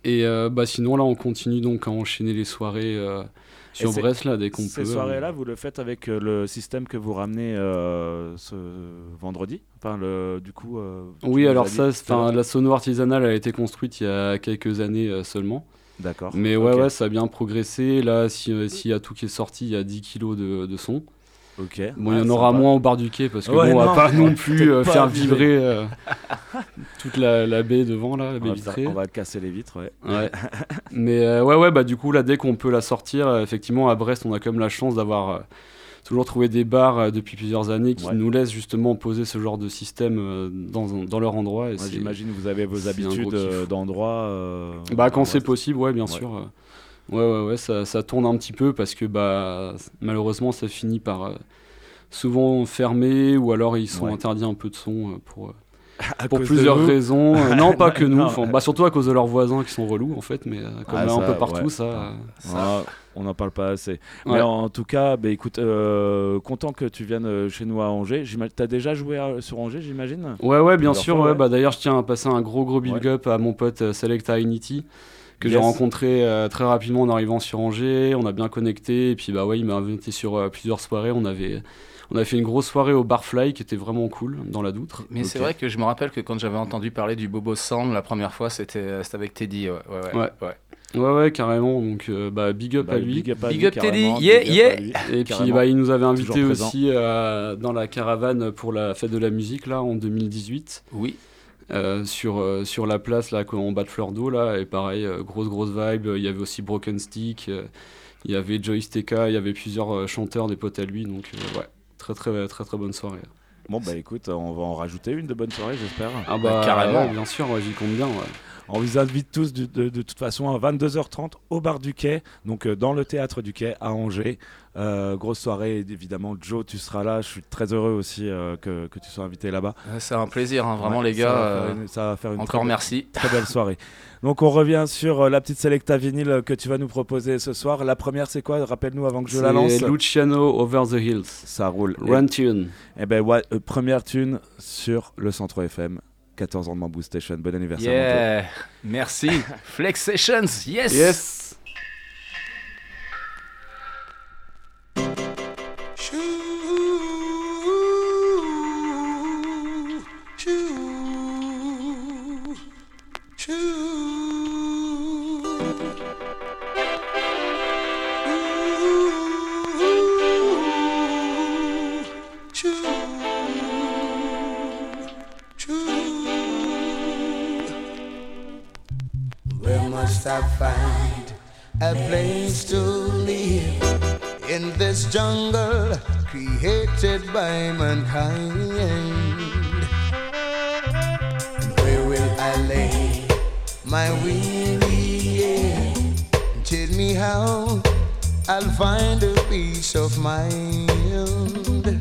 Et bah sinon là on continue donc à enchaîner les soirées sur Et Brest là dès qu'on peut. Ces soirées-là, vous le faites avec euh, le système que vous ramenez euh, ce vendredi? Enfin, le, du coup. euh, Oui, alors ça, la sono artisanale a été construite il y a quelques années euh, seulement. D'accord. Mais ouais, ouais, ça a bien progressé. Là, si- euh, s'il y a tout qui est sorti, il y a 10 kilos de, de son. Ok. Bon, il y Ah, en aura sympa. moins au bar du quai parce que Ouais, bon, on va pas non plus euh, pas faire vibrer. vibrer euh, toute la, la baie devant là, la On baie va, vitrée. faire- on va casser les vitres, ouais. Ouais. Mais euh, ouais, ouais, bah du coup, là, dès qu'on peut la sortir, euh, effectivement, à Brest, on a quand même la chance d'avoir euh, toujours trouvé des bars euh, depuis plusieurs années qui Ouais. nous laissent justement poser ce genre de système euh, dans, dans leur endroit. J'imagine que vous avez vos habitudes euh, euh, Bah, quand c'est possible, ouais, bien Ouais. sûr. Ouais, ouais, ouais, ça, ça tourne un petit peu parce que bah, malheureusement, ça finit par euh, souvent fermer ou alors ils sont Ouais. interdits un peu de son euh, pour, euh, pour plusieurs raisons. Non, pas que nous, Non. bah, surtout à cause de leurs voisins qui sont relous en fait, mais comme Ah, là, un peu partout, ouais. ça. ça- Ah, on n'en parle pas assez. Ouais. Mais en tout cas, bah, écoute, content que tu viennes chez nous à Angers. T'as déjà joué à- sur Angers, j'imagine? Ouais, ouais, bien sûr. fois. Bah, D'ailleurs, je tiens à passer un gros, gros big up à mon pote euh, Selecta Que j'ai rencontré euh, très rapidement en arrivant sur Angers. On a bien connecté. Et puis, bah ouais, il m'a invité sur euh, plusieurs soirées. On avait, on avait fait une grosse soirée au Barfly qui était vraiment cool dans la Doutre. Mais c'est vrai que je me rappelle que quand j'avais entendu parler du Bobo Sound la première fois, c'était c'était avec Teddy. Ouais, ouais, ouais. Ouais. ouais. Ouais, ouais, carrément. Donc, euh, bah, big up Bah, à lui. big up à Big lui, up Teddy, yeah, yeah. Et puis carrément. bah, il nous avait invité aussi euh, dans la caravane pour la fête de la musique là en 2018. Oui. Euh, sur, euh, sur la place là en bas de fleur d'eau là et pareil euh, grosse grosse vibe il y avait aussi Broken Stick euh, il y avait Joyce TK il y avait plusieurs euh, chanteurs des potes à lui donc euh, ouais très très très très bonne soirée Bon, bah écoute, on va en rajouter une de bonne soirée, j'espère. ah bah, carrément. ouais, bien sûr ouais, j'y compte bien ouais. On vous invite tous de, de- de toute façon à 22h30 au bar du Quai, donc euh, dans le théâtre du Quai à Angers. Euh, grosse soirée, évidemment. Joe, tu seras là. Je suis très heureux aussi euh, que, que tu sois invité là-bas. C'est un plaisir, hein, vraiment, Ouais, les ça gars. va faire une- ça va faire une encore très belle- merci. Très belle soirée. Donc on revient sur euh, la petite selecta vinyle que tu vas nous proposer ce soir. La première, c'est quoi? Rappelle-nous avant que je la lance. Luciano Over the Hills Ça roule. Run Tune Et ben ouais, euh, première tune sur le Centre FM 14 ans de Bamboo Station. Bon anniversaire. Yeah, merci. Flex Sessions, yes. Yes. I find a place to live in this jungle created by mankind? Where will I lay my weary head? Tell me how I'll find a peace of mind.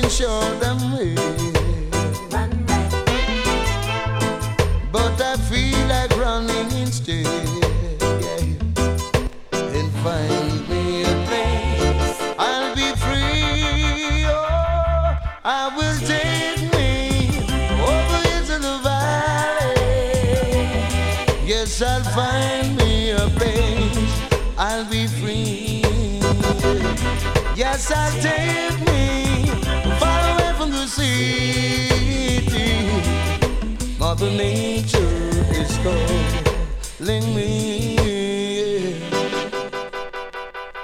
Must them way. But I feel like running instead. Find me a place. I'll be free. Oh, I will take me over into the valley. Yes, I'll find me a place. I'll be free. Yes, I'll take me city. Mother Nature is calling me.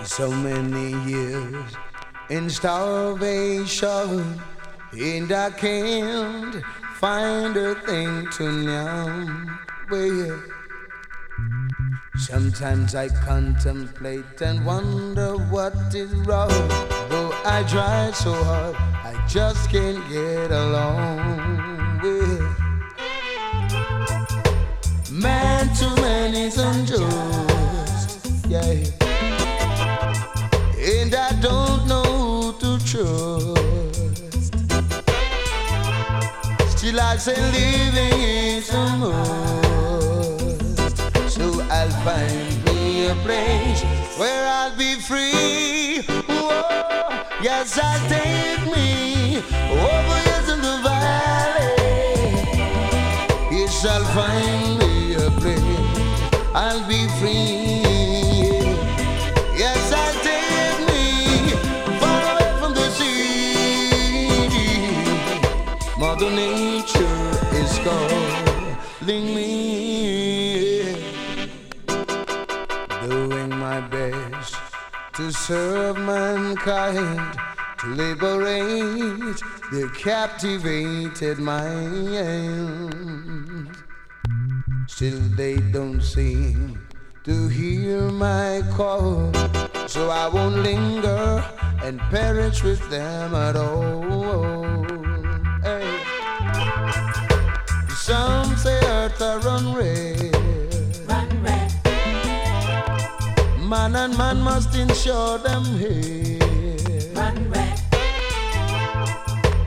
So many years in starvation, and I can't find a thing to numb. Well, Sometimes I contemplate and wonder what is wrong. Though I try so hard, I just can't get along with man to man is unjust. Yeah. And I don't know who to trust. Still I say living is a must. Find me a place where I'll be free. Whoa, yes, I'll take me over years in the valley. Yes, I'll find me a place. I'll be free. Yes, I'll take me far away from the city. Mother Nature is calling serve mankind, to liberate the captivated mind. Still, they don't seem to hear my call, so I won't linger and perish with them at all. Hey. Some say earth are unreal. Man and man must ensure them here.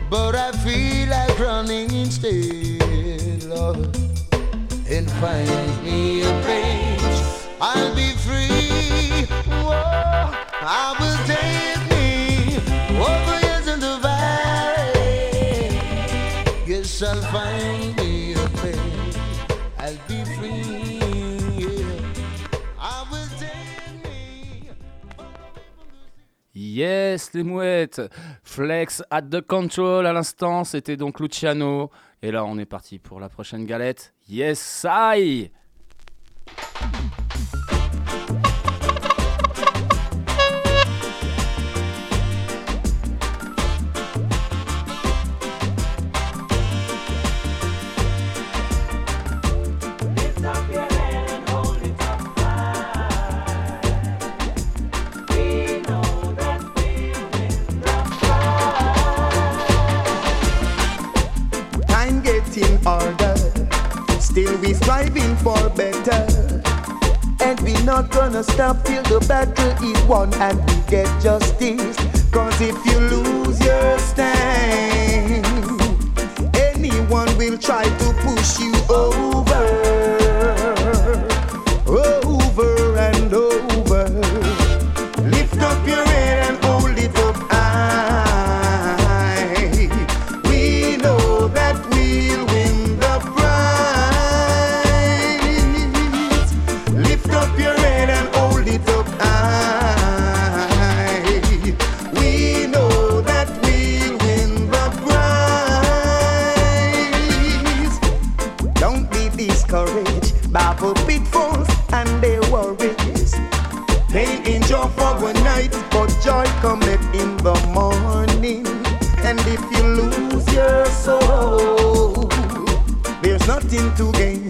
But I feel like running instead, Lord, and find me a place. I'll be free. Whoa, I will take Yes, les mouettes Flex at the control à l'instant, c'était donc Luciano. Et là, on est parti pour la prochaine galette. Yes, I We striving for better. And we're not gonna stop till the battle is won and we get justice. Cause if you lose your stand, anyone will try to push you over. nothing to gain.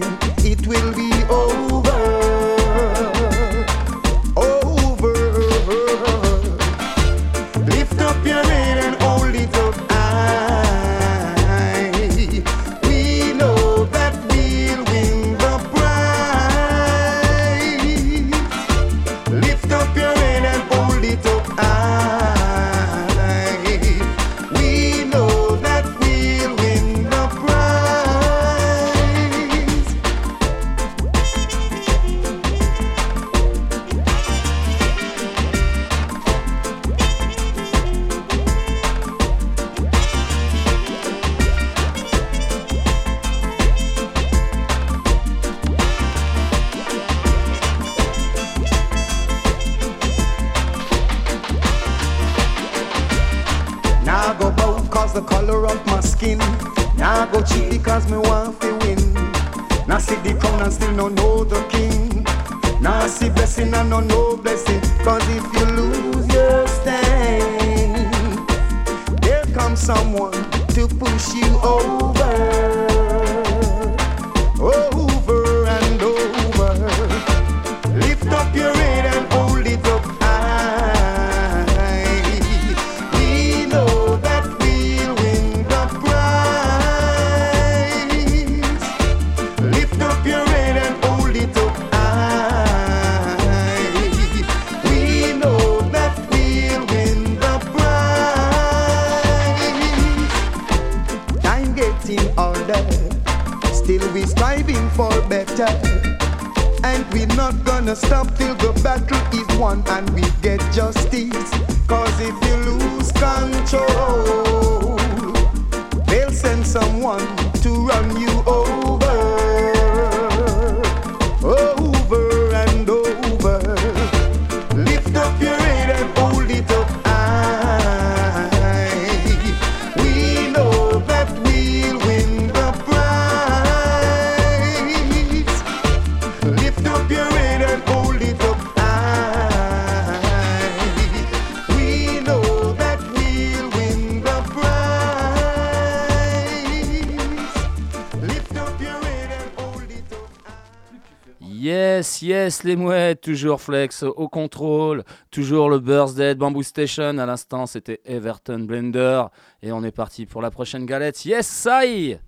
Yes, yes, les mouettes, toujours flex au contrôle, toujours le birthday Dead Bamboo Station. À l'instant, c'était Everton Blender. Et on est parti pour la prochaine galette. Yes, sai!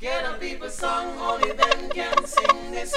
Can a people song only then can sing this?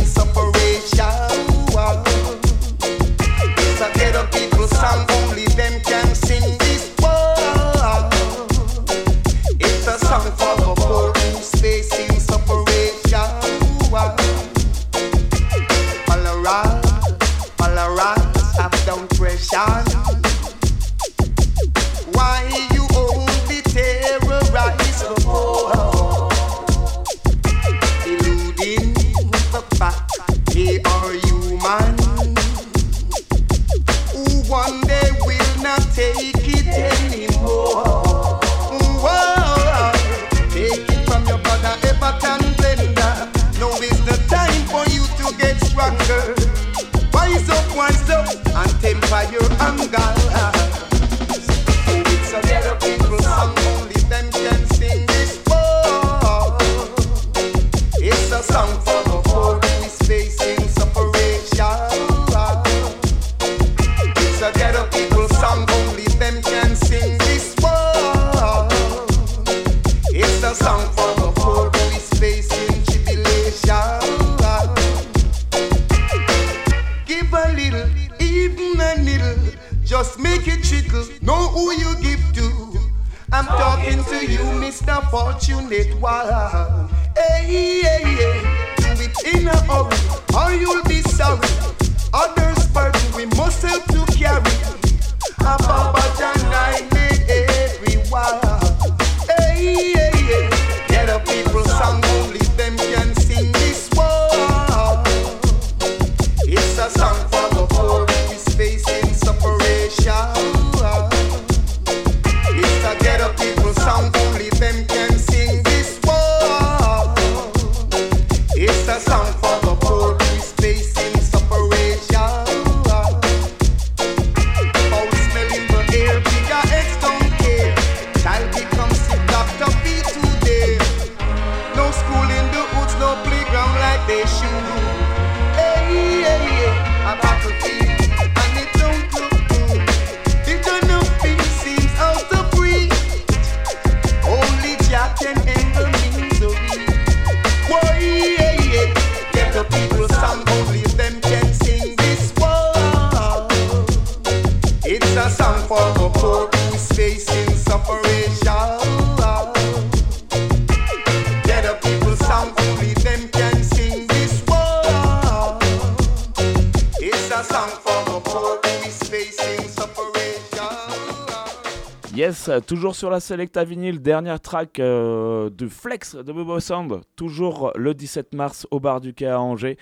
to you, Mr. Fortunate One. Hey, hey, hey. Do it in a hurry, or you'll be sorry. Others toujours sur la Selecta vinyle, dernière track euh, de Flex de Bobo Sound, toujours le 17 mars au bar du Quai à Angers.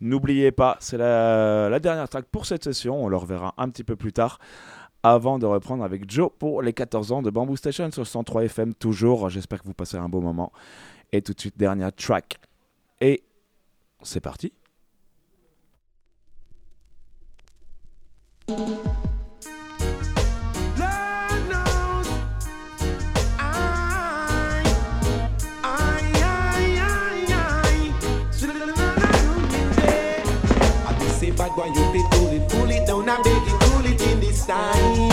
N'oubliez pas, c'est la, la dernière track pour cette session, on le reverra un petit peu plus tard, avant de reprendre avec Joe pour les 14 ans de Bamboo Station sur 103 FM, toujours. J'espère que vous passez un beau moment. Et tout de suite, dernière track. Et c'est parti. Bad you be pull it, pull it down, I beg you, pull it in this time,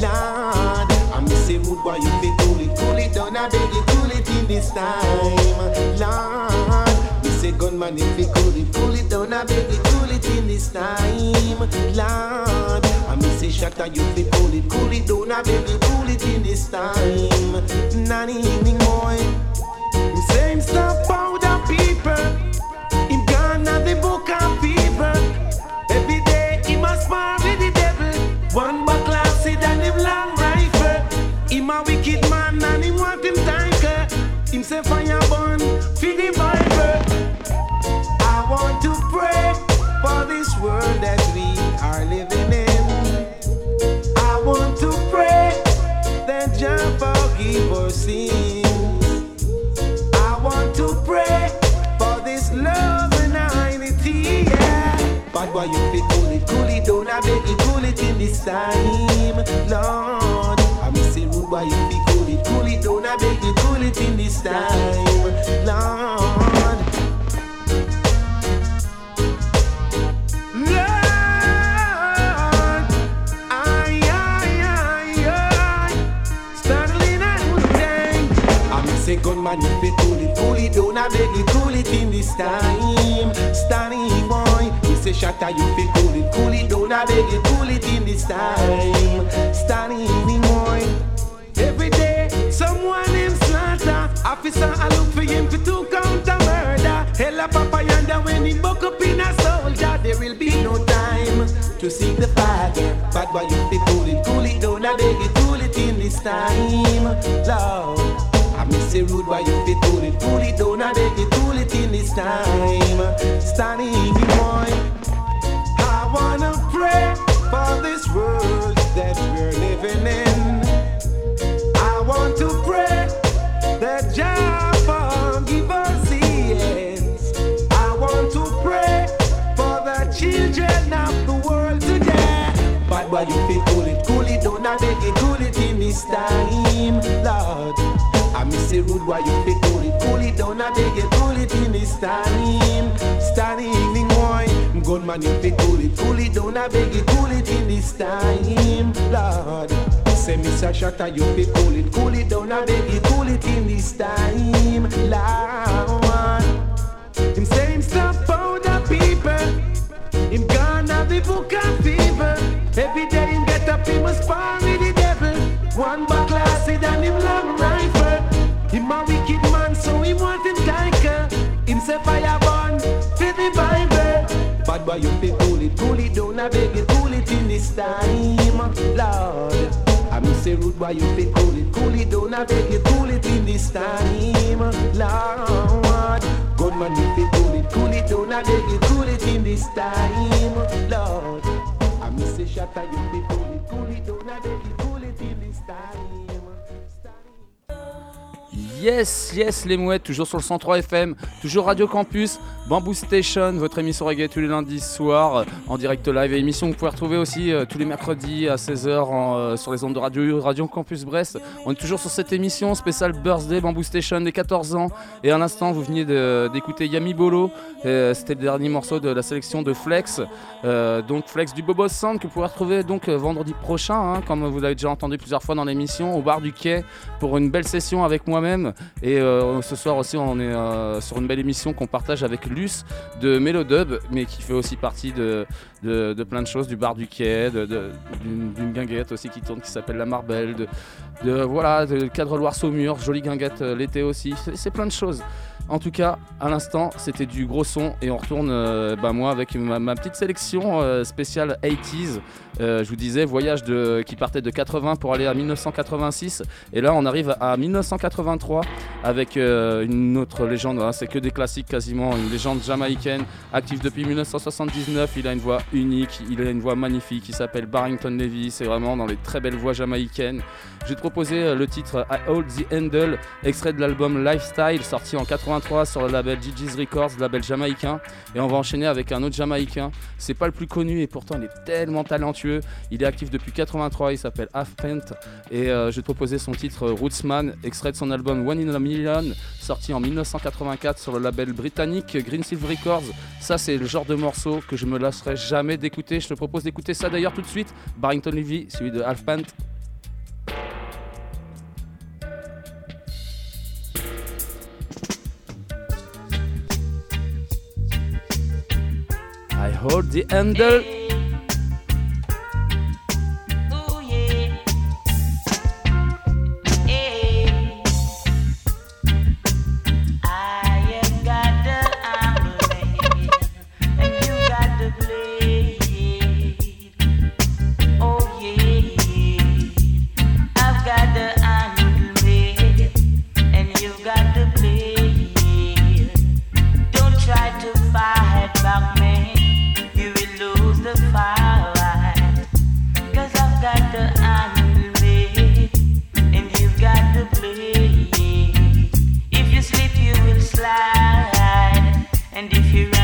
Lord. I me say rude boy, you be pull it, pull it down, I beg you, pull it in this time, Lord. Me say gunman, if you pull it, pull it down, I beg you, pull it in this time, Lord. I me say shatter, you be pull it, pull it down, I beg you, pull it in this time, Nanny boy. Me say him powder people. Gone at the book of people. He with the devil. One back classy than him long rifle. Him a wicked man and him want him tanker. Him say fire burn for the Bible. I want to pray for this world that we are living in. I want to pray that Jah forgive our sins. I want to pray for this love and unity, yeah. Bad boy, you fit this time, Lord. I'm say rude boy, you fit cool it, cool it down, I beg you, cool it in this time, Lord. Gunman, you fit cool it, cool it down, I beg you, cool it in this time, Stanley boy. Say shatter, you feel cool it, cool it down, I beg you, cool it in this time, Stanley boy. Every day, someone him slaughter. Officer, I look for him for two counter murder. Hell, a papa yonder when he buck up in a soldier. There will be no time to seek the Father. Bad boy, you fit cool it, cool it down, I beg you, cool it in this time, Lord. I me say rude boy, you fit cool it, cool it down, I beg you, cool it in this time, standing boy. I wanna pray for this world that we're living in. I want to pray that Jah forgive our sins. I want to pray for the children of the world today. Bad boy, you fit cool it, cool it down, I beg you, cool it in this time, Lord. I miss say rude boy, you fit cool it, cool it down, I beg you, cool it in this time, standing boy. Gunman, you fit cool it, cool it down, I beg you, cool it in this time, Lord. Say Mr. Shatter, you fit cool it, cool it down, I beg you, cool it in this time, Lord. Him say him stop powder people. Him gone at the book of fever. Every day him get up, he must spar with the devil. One back classy than him say Boy, you fi cool it, cool it down, I beg you, cool it in this time, Lord. I me say rude boy, you fi cool it, cool it down, I beg you, cool it in this time, Lord. Good man, you fi cool it, cool it down, I beg you, cool it in this time, Lord. I me say shatter, you fi cool it, cool it down, I beg you, Yes, yes, les mouettes, toujours sur le 103 FM, toujours Radio Campus, Bamboo Station, votre émission reggae tous les lundis soirs en direct live et émission que vous pouvez retrouver aussi euh, tous les mercredis à 16h en, euh, sur les ondes de Radio, Campus Brest. On est toujours sur cette émission spéciale Birthday Bamboo Station des 14 ans et à l'instant vous veniez d'écouter Yami Bolo, Euh, c'était le dernier morceau de la sélection de Flex, donc Flex du Bobo Sound que vous pourrez retrouver donc vendredi prochain, hein, comme vous l'avez déjà entendu plusieurs fois dans l'émission, au bar du quai pour une belle session avec moi-même. Et euh, ce soir aussi, on est euh, sur une belle émission qu'on partage avec Luce de Mélodub, mais qui fait aussi partie de, plein de choses, du bar du quai, d'une guinguette aussi qui tourne qui s'appelle la Marbelle, de, voilà, de cadre Loire Saumur, jolie guinguette euh, l'été aussi. C'est- plein de choses. En tout cas, à l'instant, c'était du gros son et on retourne, bah, moi, avec ma, ma petite sélection spéciale 80s. Euh, je vous disais, voyage qui partait de 80 pour aller à 1986. Et là, on arrive à 1983 avec euh, une autre légende. hein, c'est que des classiques quasiment. Une légende jamaïcaine, active depuis 1979. Il a une voix unique, il a une voix magnifique. Il s'appelle Barrington Levy. C'est vraiment dans les très belles voix jamaïcaines. Je vais te proposer euh, le titre I Hold the Handle, extrait de l'album Lifestyle, sorti en 83 sur le label Gigi's Records, label jamaïcain. Et on va enchaîner avec un autre jamaïcain. C'est pas le plus connu et pourtant il est tellement talentueux. Il est actif depuis 83, il s'appelle Half. Et euh, je vais te proposer son titre euh, Rootsman, extrait de son album One in a Million, sorti en 1984 sur le label britannique Green Silver Records. Ça, c'est le genre de morceau que je me lasserai jamais d'écouter. Je te propose d'écouter ça d'ailleurs tout de suite. Barrington Levy, celui de Half Pent. I hold the handle. And if you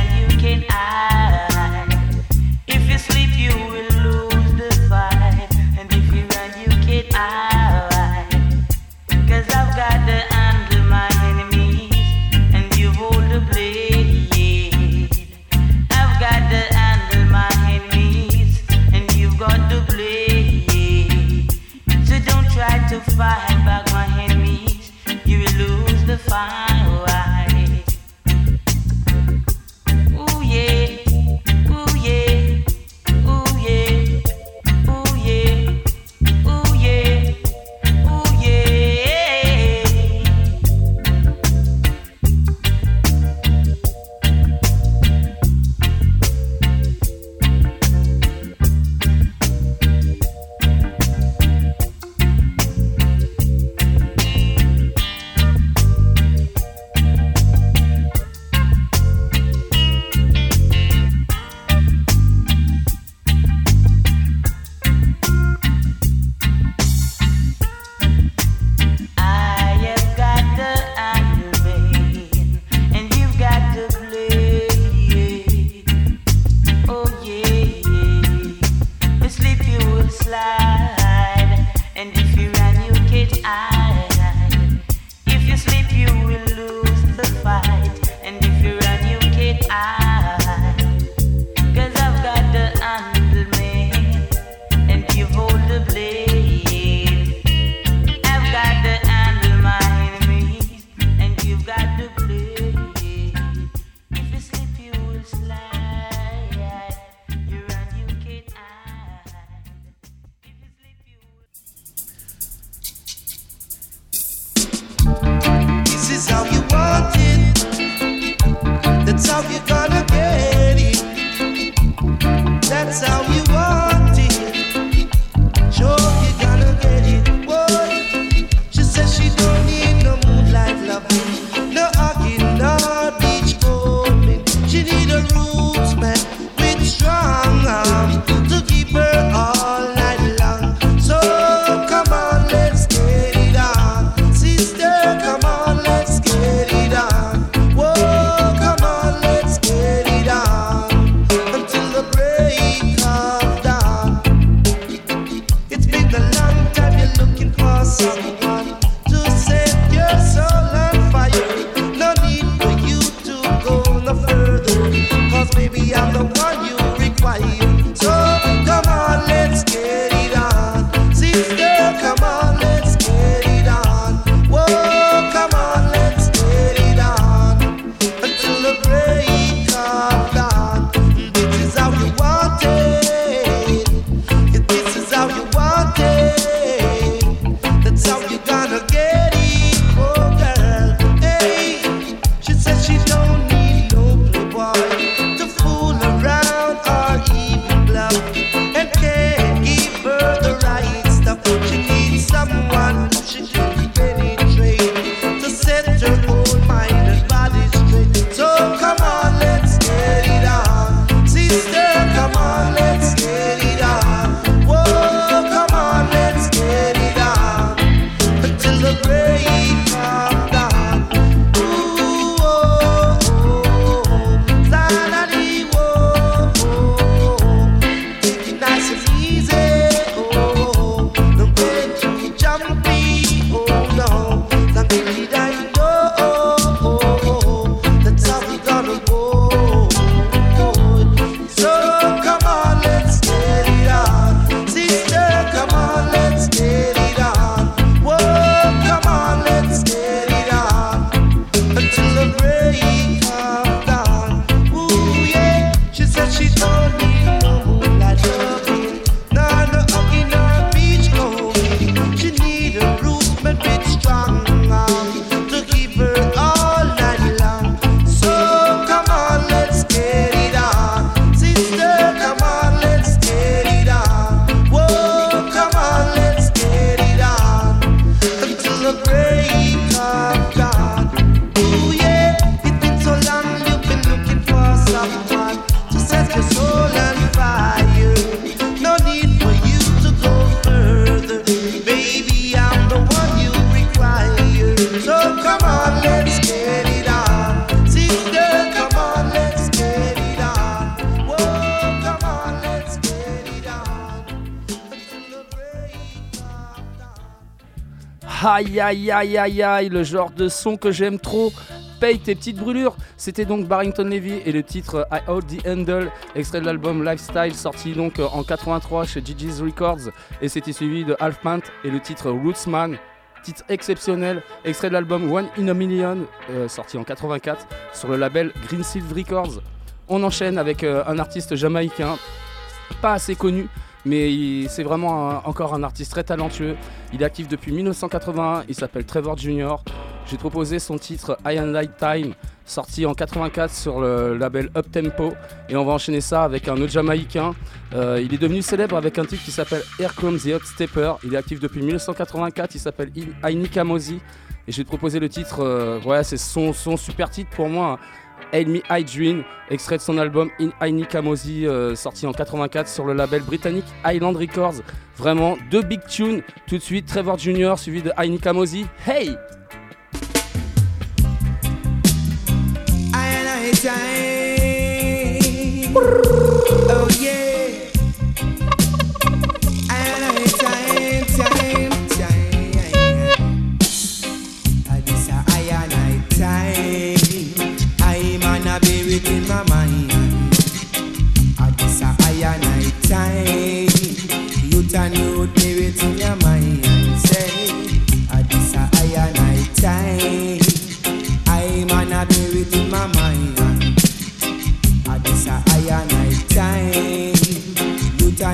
Aïe aïe aïe aïe le genre de son que j'aime trop. Paye tes petites brûlures. C'était donc Barrington Levy et le titre I Hold the Handle, extrait de l'album Lifestyle, sorti donc euh, en 83 chez Gigi's Records. Et c'était suivi de Half Pint et le titre Rootsman, titre exceptionnel, extrait de l'album One in a Million, euh, sorti en 84 sur le label Green Records. On enchaîne avec euh, un artiste jamaïcain, pas assez connu, mais c'est vraiment encore un artiste très talentueux. Il est actif depuis 1981, il s'appelle Trevor Jr. J'ai proposé son titre I and Light Time, sorti en 84 sur le label Up Tempo. Et on va enchaîner ça avec un autre jamaïcain. Euh, il est devenu célèbre avec un titre qui s'appelle Here Comes the Hot Stepper. Il est actif depuis 1984, il s'appelle Aini Kamosi. Et te proposer le titre, euh, ouais, c'est son, son super titre pour moi. hein. Hail Me extrait de son album In Aini Kamosi, euh, sorti en 84 sur le label britannique Island Records. Vraiment, deux big tunes. Tout de suite, Trevor Jr. suivi de Aini Kamosi. Hey!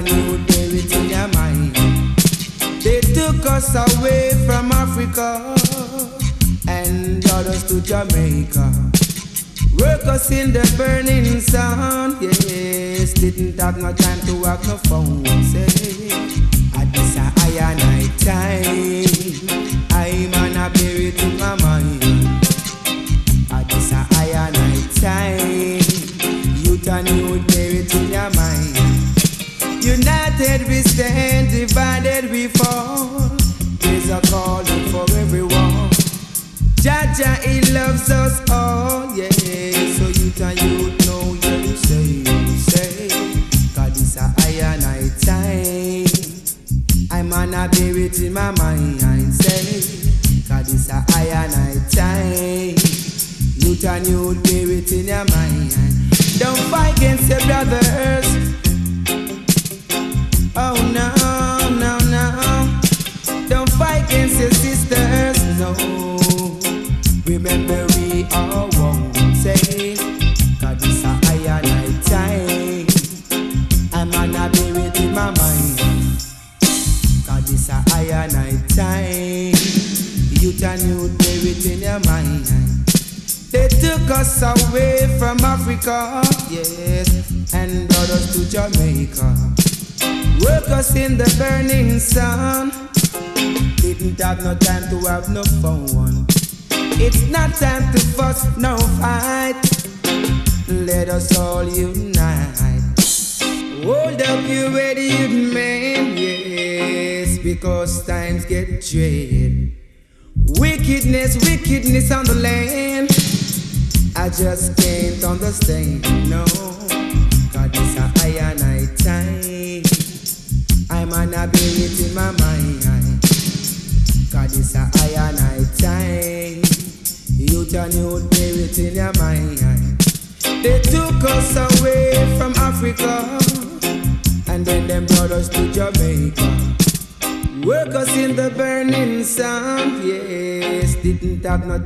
And youth bear it in your mind. They took us away from Africa and brought us to Jamaica. Work us in the burning sun, yes. Didn't have no time to have no phone, say.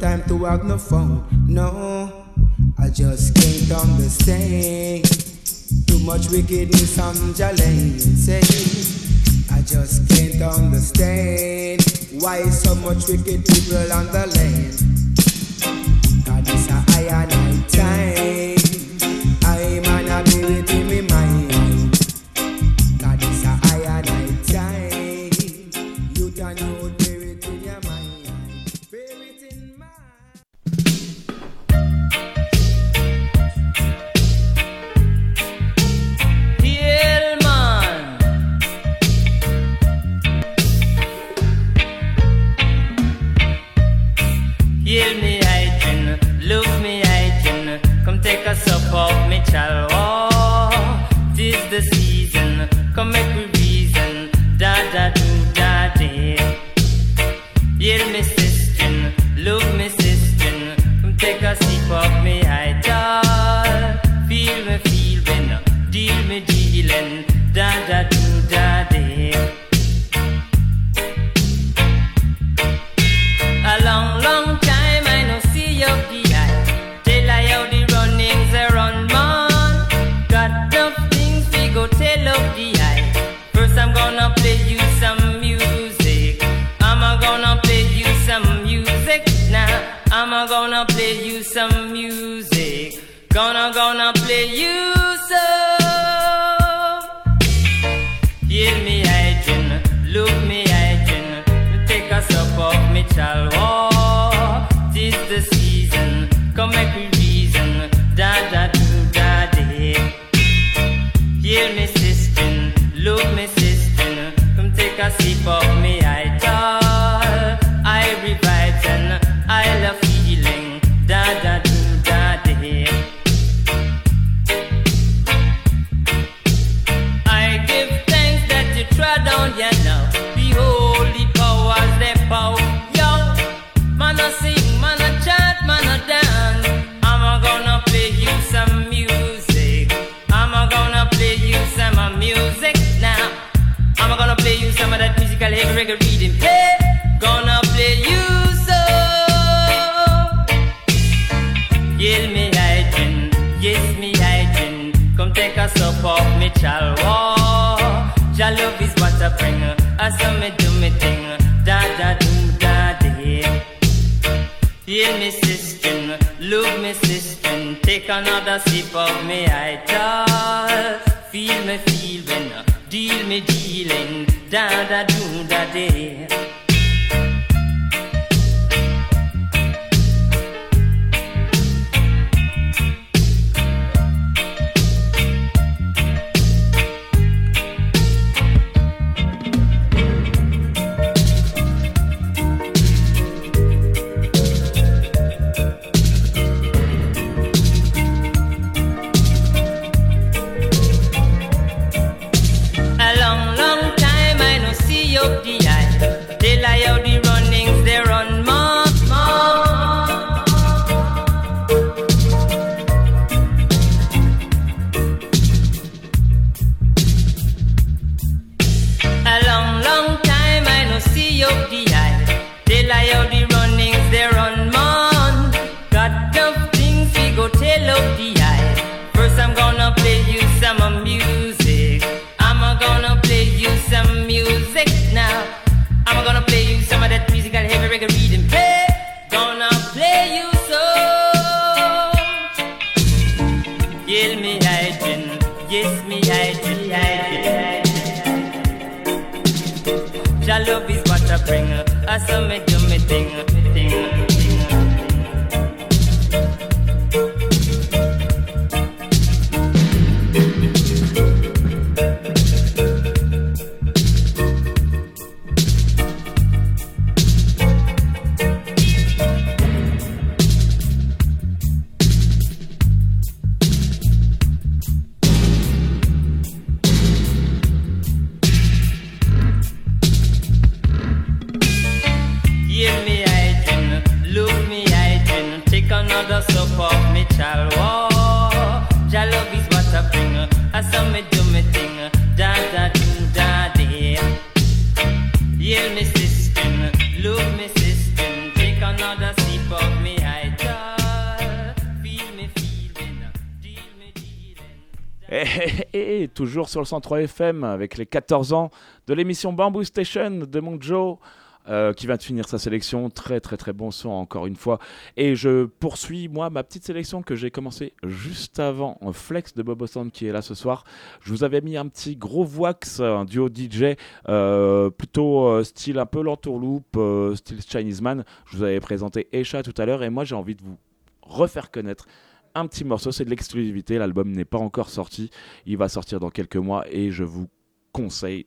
Time to have no phone, no. I just can't understand. Too much wickedness on Jalain, say. I just can't understand why so much wicked people on the land. gonna make sur le 103 FM avec les 14 ans de l'émission Bamboo Station de mon Joe. euh, qui vient de finir sa sélection, très très très bon son encore une fois. Et je poursuis moi ma petite sélection que j'ai commencé juste avant en Flex de Bobo Sound qui est là ce soir. Je vous avais mis un petit gros voix, un duo DJ euh, plutôt euh, style un peu l'entourloupe, euh, style Chinese Man. Je vous avais présenté Esha tout à l'heure et moi j'ai envie de vous refaire connaître un petit morceau, c'est de l'exclusivité, l'album n'est pas encore sorti, il va sortir dans quelques mois et je vous conseille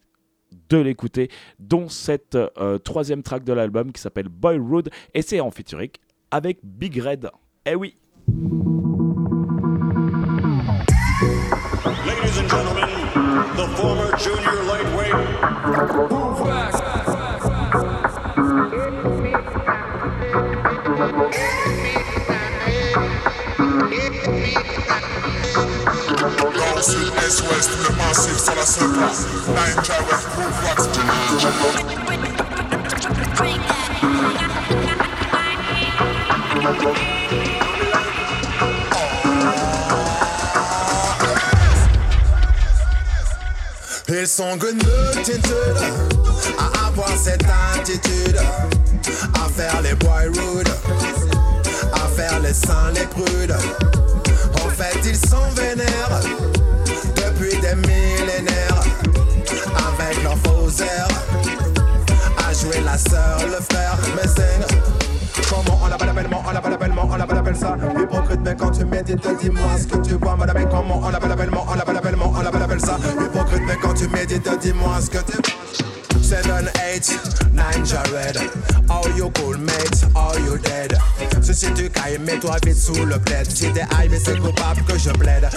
de l'écouter, dont cette euh, troisième track de l'album qui s'appelle Boyhood et c'est en featuring avec Big Red. Eh oui Ladies and gentlemen, the former junior lightweight. Sud, est, ouest, le massif sur la place. Nine Ils sont good multitude à avoir cette attitude, à faire les boy rude, à les saints, les prudes. En fait, ils sont vénères depuis des millénaires. Avec leurs faux airs, à jouer la sœur, le frère, mais c'est. Comment on l'appelle bellement, on l'appelle bellement, on l'appelle appelle ça. Hypocrite mais quand tu médites dis-moi ce que tu vois Madame comment on bellement, on bellement, on l'appelle appelle ça. Hypocrite mais quand tu médites dis-moi ce que tu vois. 7, 8, 9 Jared How you cool mate, how you dead. Ceci tu cailles, mets-toi vite sous le plaid. Si t'es high mais c'est coupable que je plaide.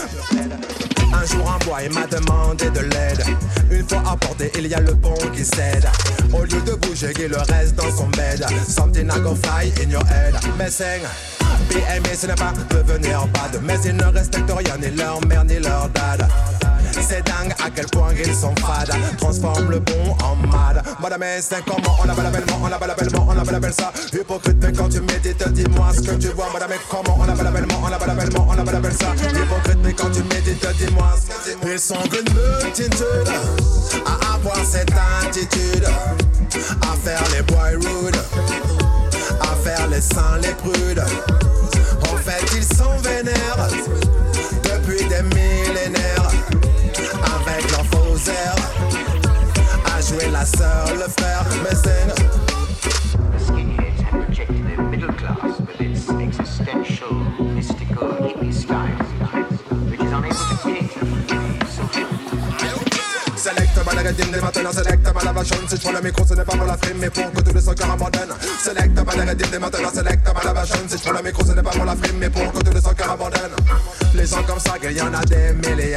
Un jour un il m'a demandé de l'aide. Une fois apporté il y a le pont qui cède Au lieu de bouger il reste dans son bed. Something I go fly in your head. Messing BME ce n'est pas devenir bad. Mais ils ne respectent rien ni leur mère ni leur dad. C'est dingue à quel point ils sont fades. Transforme le bon en mal Madame c'est comment on l'appelle bellement On l'appelle bellement, on l'appelle appelle ça. Hypocrite mais quand tu médites dis-moi ce que tu vois. Madame comment on l'appelle bellement On l'appelle bellement, on l'appelle appelle ça. Hypocrite mais quand tu médites dis-moi ce que tu vois. Ils sont une multitude À avoir cette attitude À faire les boy rude Faire les saints, les prudes. En fait ils sont vénères Depuis des millénaires. Avec leurs faux airs À jouer la sœur, le frère, mais c'est the existential, mystical Rédime des maintenant, select la vachonne Si je prends le micro, ce n'est pas pour la frime, mais pour que tous les sons cœurs abandonnent Select rédime des maintenant, select la vachonne Si je prends le micro, ce n'est pas pour la frime, mais pour que les sons cœurs abandonnent Les gens comme ça, qu'il y en a des millions.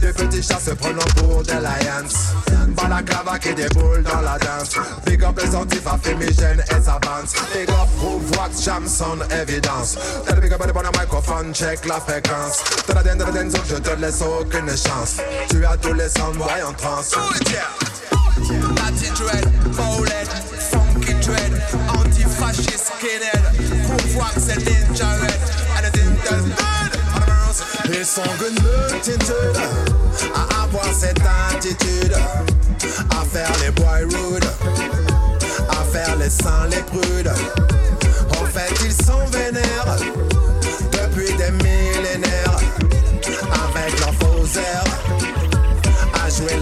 Des petits chats se prenant pour des lions. Balaclava qui déboule dans la danse. Big up les antifas fumigènes et sa bande Big up Groove Wax, Jamson, évidence. T'as le big up bonnes microphone, check la fréquence. T'as la den, t'as la je te laisse aucune chance. Tu as tous les sons, boy en Natty dread, bowlehead, funky dread, anti-fascist groove wax and ninja red, and the ninja's dead. Ils sont une multitude à avoir cette attitude, à faire les boy rude, à faire les saints, les prudes. En fait, ils sont vénères depuis des millénaires, avec leurs faux.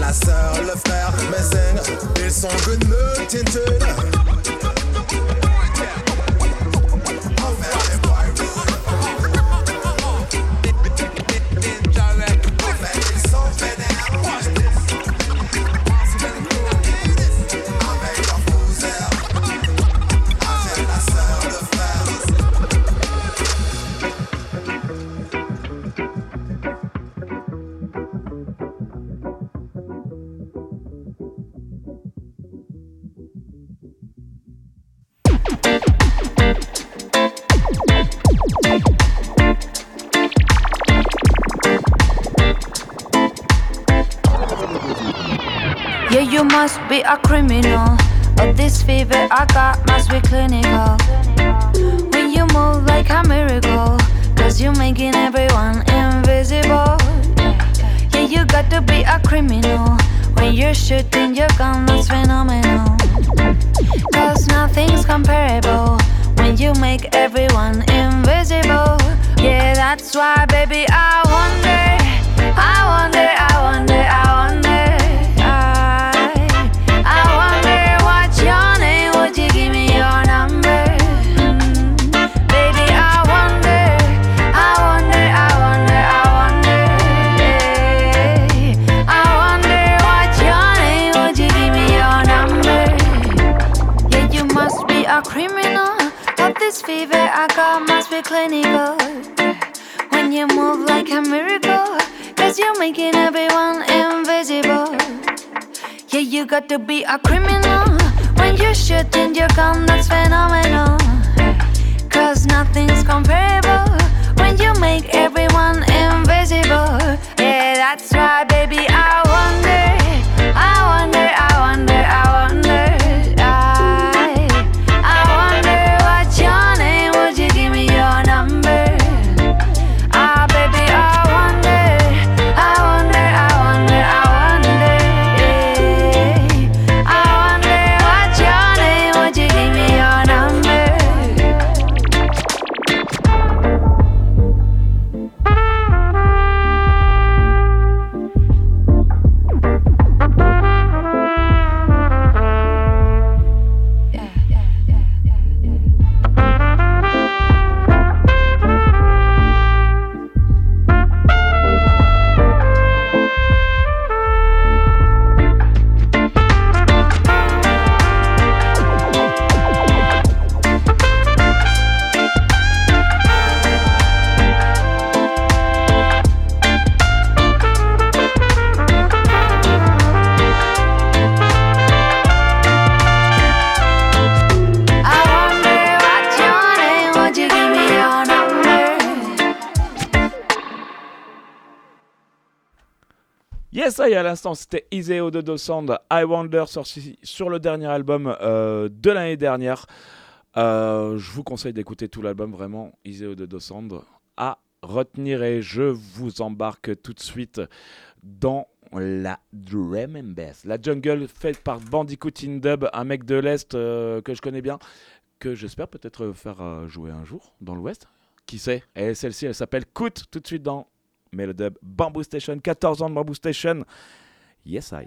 La sœur, le frère, mais c'est ils sont une multitude. Must be a criminal. Or this fever I got must be clinical. When you move like a miracle, cause you're making everyone invisible. Yeah, you got to be a criminal. When you're shooting your gun, that's phenomenal. Cause nothing's comparable when you make everyone invisible. Yeah, that's why, baby, I wonder, When you move like a miracle, cause you're making everyone invisible. Yeah, you got to be a criminal. When you're shooting your gun, that's phenomenal. Cause nothing's comparable when you make everyone invisible. Yeah, that's why, baby, I à l'instant, c'était Iseo de Dosand, I Wonder, sorti sur le dernier album euh, de l'année dernière. Euh, je vous conseille d'écouter tout l'album, vraiment, Iseo de Dosand, à retenir. Et je vous embarque tout de suite dans la Drum and Bass. La jungle faite par Bandicoot in Dub, un mec de l'Est euh, que je connais bien, que j'espère peut-être faire jouer un jour dans l'Ouest. Qui sait? Et celle-ci, elle s'appelle Coot, tout de suite dans Melodub Bamboo Station, 14 ans de Bamboo Station. Yes, I.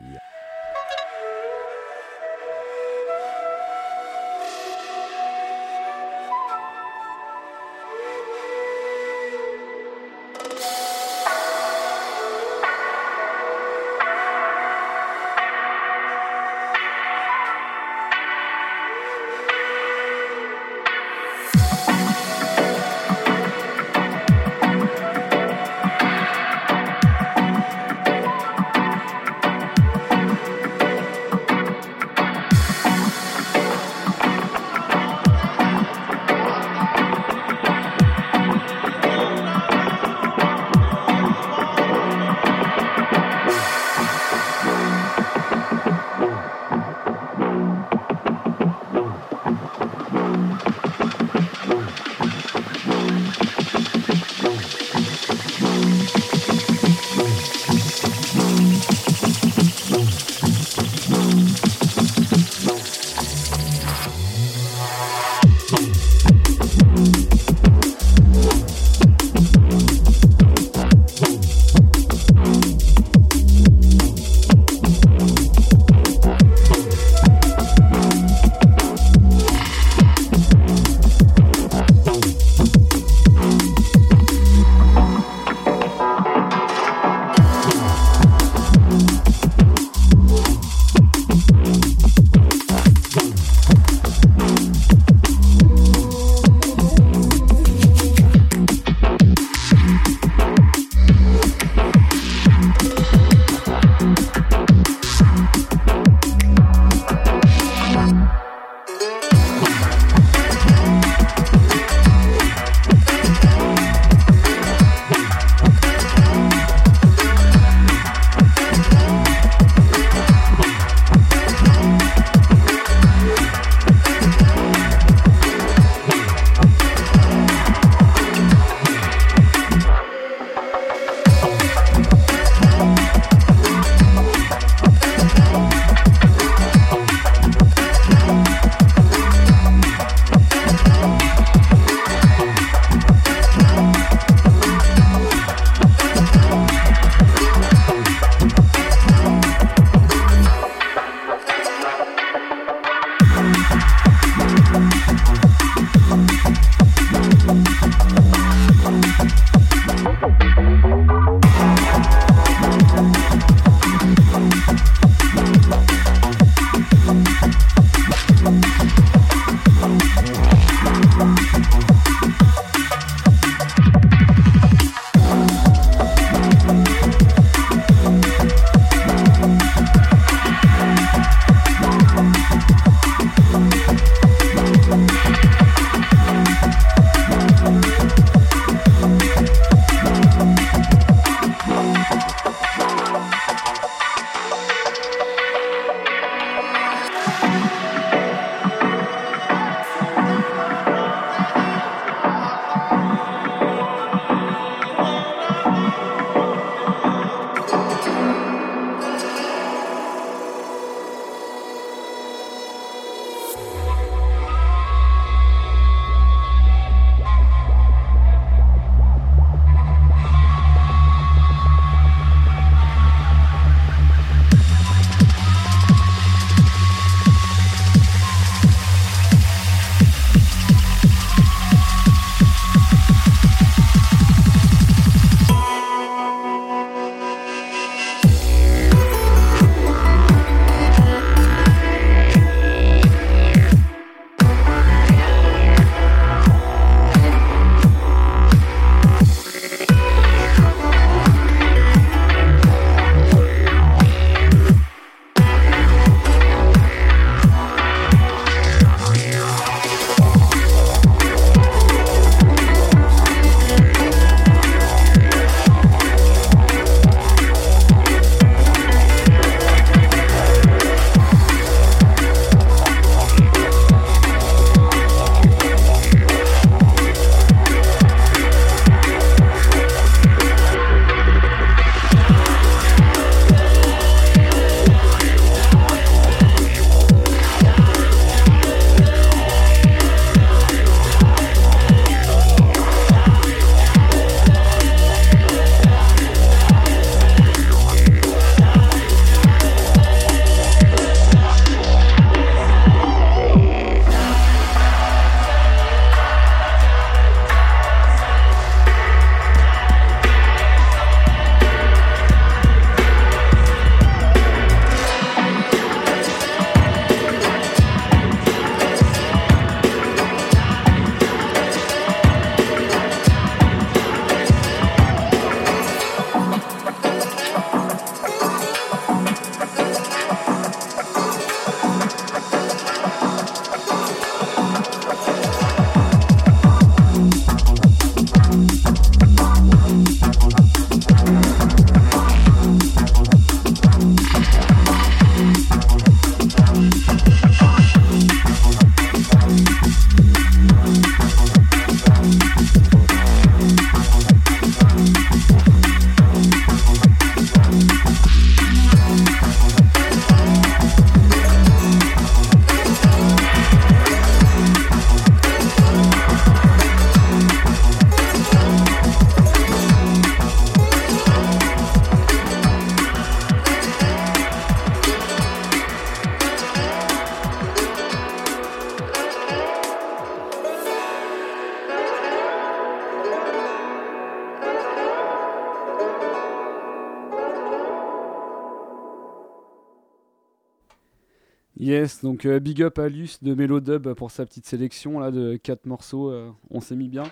Donc euh, big up à Luce de Melodub pour sa petite sélection là de 4 morceaux. euh, on s'est mis bien.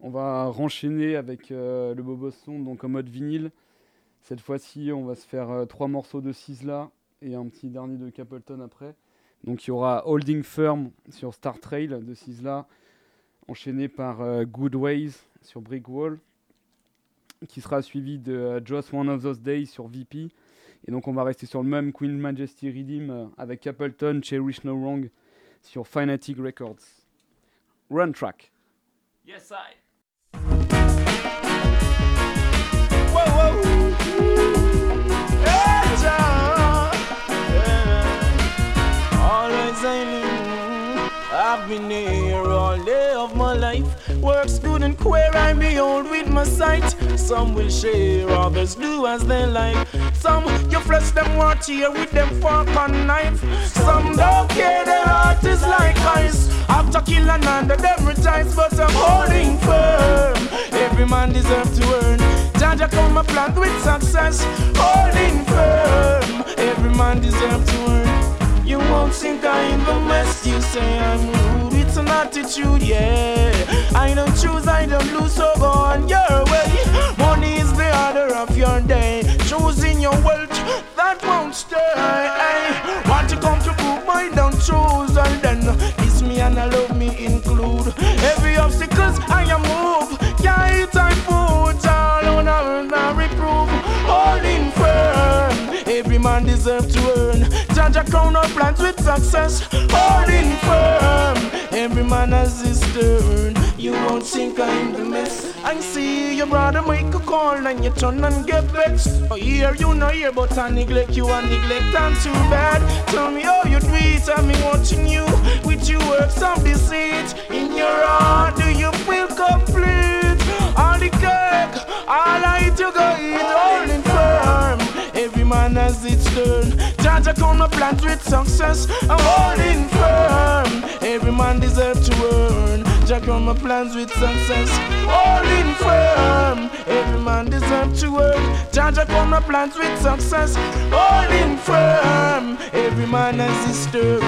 On va renchaîner avec euh, le Bobo Son donc en mode vinyle. Cette fois-ci, on va se faire 3 morceaux de Sizzla et un petit dernier de Capleton après. Donc il y aura Holding Firm sur Star Trail de Sizzla, enchaîné par Good Ways sur Brick Wall, qui sera suivi de Just One of Those Days sur VP. Et donc on va rester sur le même Queen Majesty Redeem euh, avec Capleton, Cherish No Wrong sur Fanatic Records. Run track. Yes, I. Whoa, whoa. Hey, Jah. Yeah. Always I knew I've been here Works good and queer, I behold with my sight. Some will share, others do as they like. Some you flesh them want here with them fork and knife. Some don't care, their heart is like ice. After kill another, them rejoice, but I'm holding firm. Every man deserves to earn. Jaja come a plant with success, holding firm. Every man deserves to earn. You won't think I'm the mess. You say I'm rude. It's an attitude, yeah. I don't choose, I don't lose, so go on your way. Money is the order of your day. Choosing your wealth, that won't stay. Want to come to prove I don't choose, and then Jaja crown our plans with success. Holding firm. Every man has his turn. You won't sink I'm the mess. I see your brother make a call and you turn and get vexed. I hear you know here, but I neglect you and neglect I'm too bad. Tell me how you do it, I'm watching you with your works of deceit. In your heart, do you feel complete? All the cake, all I eat you go eat, holding firm. Every man has its turn. Jaja come my plans with success. I'm holding firm. Every man deserves to earn. Jaja come my plans with success. Holding firm. Every man deserves to work. Jaja come my plans with success. Holding firm. Every man has his turn.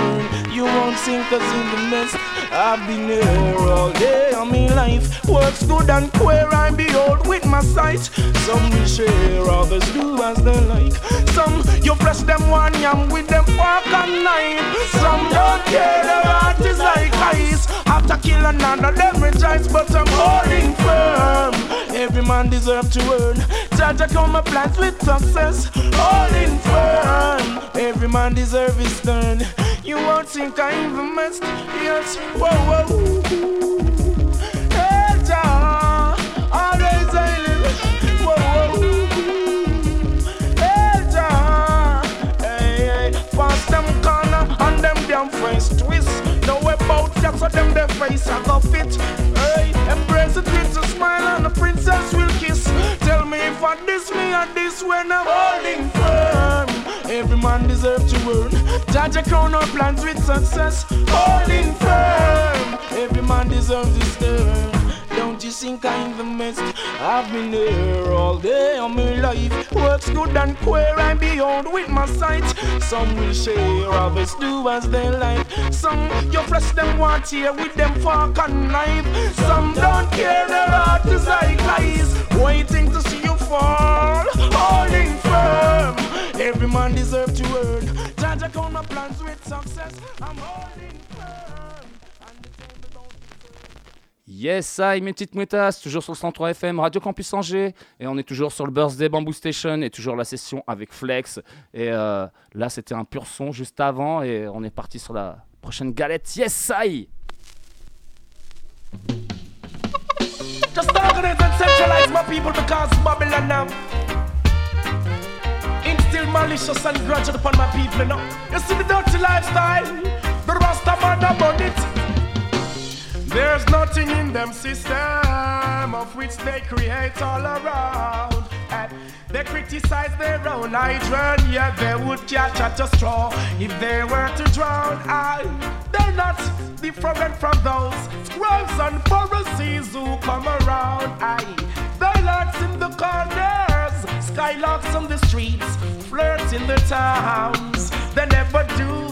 You won't sink us in the mess. I've been here all day on me life. Works good and queer, I behold with my sight. Some will share, others do as they like. Some you press them one yam with them fork and knife. Some don't care, their heart is like ice. After kill another, them rejoice, but I'm holding firm. Every man deserves to earn. Jaja come my plans with success. Holding firm. Every man deserves his turn. You won't think I even messed. Yes, whoa, whoa. Hey, Jah, always I. Whoa, whoa. Hey, Jah, hey, hey. Pass them corner and them damn face twist. About that, so them their face I go fit. Hey, embrace it with a smile and the princess will kiss. Tell me if I diss me and this when I'm holding firm. Every man deserves to earn. Judge a crown our plans with success. Holding firm. Every man deserves his turn. Think I'm the best? I've been there all day on my life. Works good and queer, I beyond with my sight. Some will share, others do as they like. Some you flesh them want here with them fork and knife. Some don't care, their heart is like ice. Waiting to see you fall, holding firm. Every man deserves to earn. Judge count my plans with success. I'm holding Yes, I, mes petites mouettasses, toujours sur le 103 FM, Radio Campus Angers, et on est toujours sur le Birthday Bamboo Station, et toujours la session avec Flex. Et euh, là, c'était un pur son juste avant, et on est parti sur la prochaine galette. Yes, I! Just organize and centralize my people because Babylon now instill malicious and grudge upon my people. Know? you see the dirty lifestyle, the Rasta man about it. There's nothing in them system of which they create all around. And they criticize their own hydrant, yeah, they would catch at a straw if they were to drown. I, they're not different from those scribes and Pharisees who come around. I, they lurks in the corners, skylarks on the streets, flirts in the towns. They never do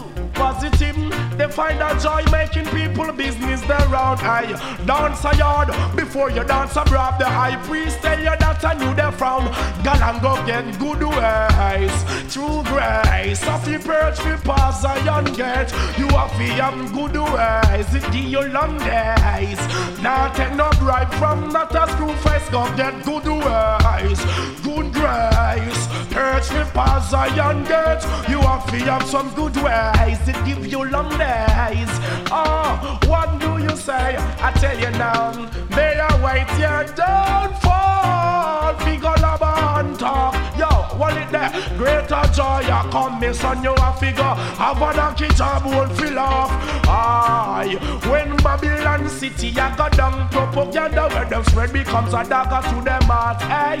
positive. They find a joy making people business their own. Aye, dance a yard before you dance abroad. The high priest tell you that I knew they frown. Gal and go get good ways. True grace, of the perch we pass a young gate. You have to have good ways. It give you long days. Now take no bribe from not a screw face. Go get good ways. Good grace. Perch we pass a young gate. You have to have some good ways. It give you long days. Oh, what do you say? I tell you now. May I wait your downfall. Figure lava and talk. Yo, what it there? Greater joy, I come, me son, you a figure. Have a kitchen won't fill off. Aye, when Babylon City, I got down propaganda where them spread becomes a dagger to them heart. Hey,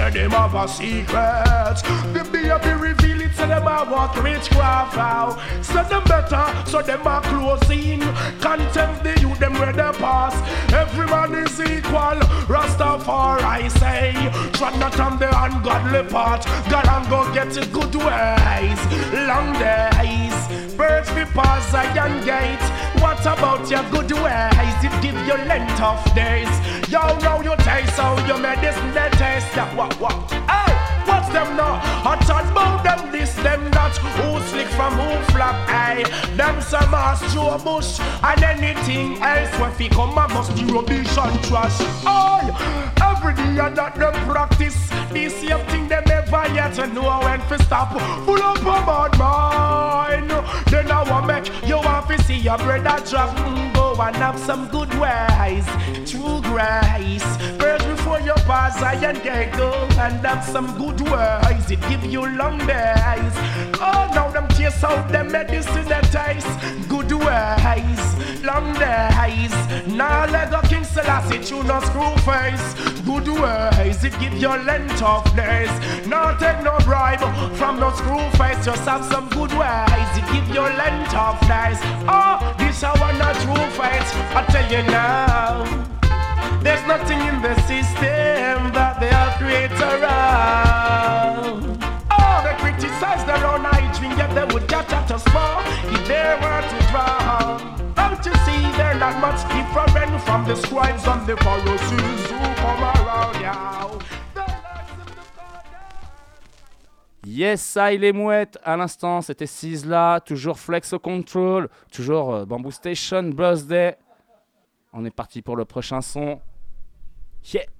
say them have a secret. The baby reveal so them have what witchcraft out. So them better, so them are closing. Contempt the youth, them where they pass. Every man is equal. Rastafari, say. Trot not on the ungodly part. God and go get it good ways. Long days. Birds be pass a young gate. What about your good ways? It give you length of days. Yo, now you taste how you medicine they taste. What, what? Hey! What's them now? Hot and bout them this, them that. Who slick from who flap, aye. Them some ass Joe Bush And anything else. When fi come a must be rubbish and trash. Aye, every day that them practice. The same thing them never yet. Know when fi stop Full up a bad mind. Then I want make you want fi see your brother drop. Mm, and have some good ways True grace. First before your pass I and go And have some good ways It give you long days. Oh now them chase out them medicine that taste Good ways Long days Now let go King Selassie you no screw face. Good ways It give your length of days. Now take no bribe From no screw face. Just have some good ways It give your length of days. Oh this I want a true fight I tell you now there's nothing in the system that they are create around. Oh, they criticize their own hygiene, yet they would catch at us more if they were to drown. Yes, ça, il est mouette. À l'instant, c'était Sizzla, toujours Flex Control, toujours euh, Bamboo Station, Birthday. On est parti pour le prochain son. Yeah!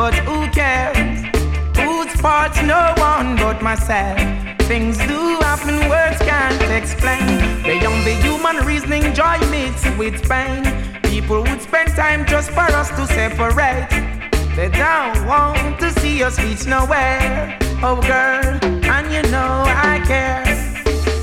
But who cares? Whose fault's no one but myself. Things do happen, words can't explain. Beyond the human reasoning, joy mixed with pain. People would spend time just for us to separate. They don't want to see us reach nowhere. Oh, girl, and you know I care.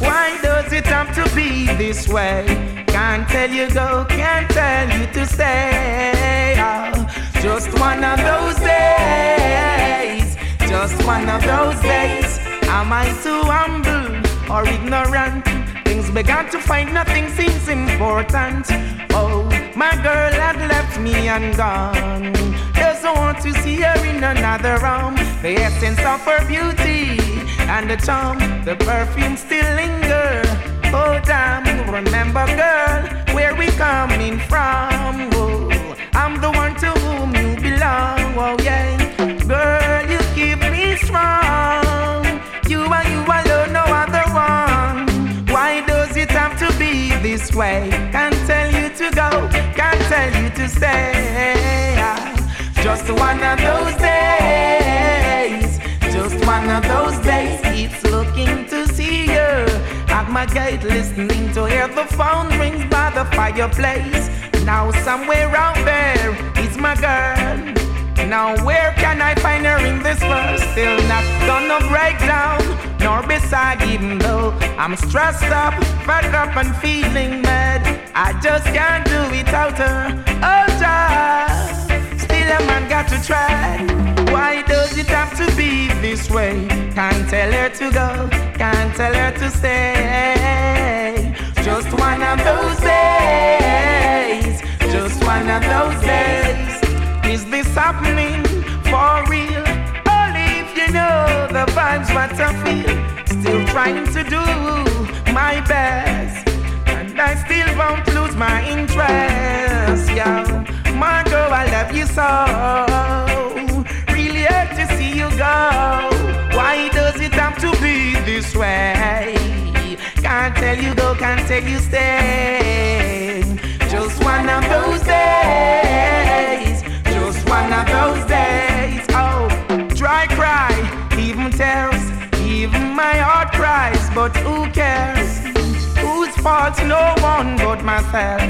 Why does it have to be this way? Can't tell you go, can't tell you to stay. Oh, just one of those days. Just one of those days. Am I too humble or ignorant? Things began to find nothing seems important. Oh, my girl had left me and gone. Doesn't want to see her in another room. The essence of her beauty and the charm, the perfume still linger. Oh damn, remember girl, where we coming from? Oh, I'm the one to. Oh yeah, girl, you keep me strong. You and you alone, no other one. Why does it have to be this way? Can't tell you to go, can't tell you to stay. Just one of those days, just one of those days. It's looking to see you at my gate, listening to hear the phone rings by the fireplace. Now somewhere out there is my girl. Now where can I find her in this world? Still not gonna break down, nor beside even though I'm stressed up, fed up and feeling mad. I just can't do without her. Oh, just still a man got to try. Why does it have to be this way? Can't tell her to go, can't tell her to stay. Just one of those days, just one of those days. Is this happening for real? Only if you know the vibes what I feel. Still trying to do my best, and I still won't lose my interest. Yeah, Margot, I love you so. Really hurt to see you go. Why does it have to be this way? Can't tell you go, can't tell you stay. Just one of those days. Tears, even my heart cries. But who cares? Whose fault? No one but myself.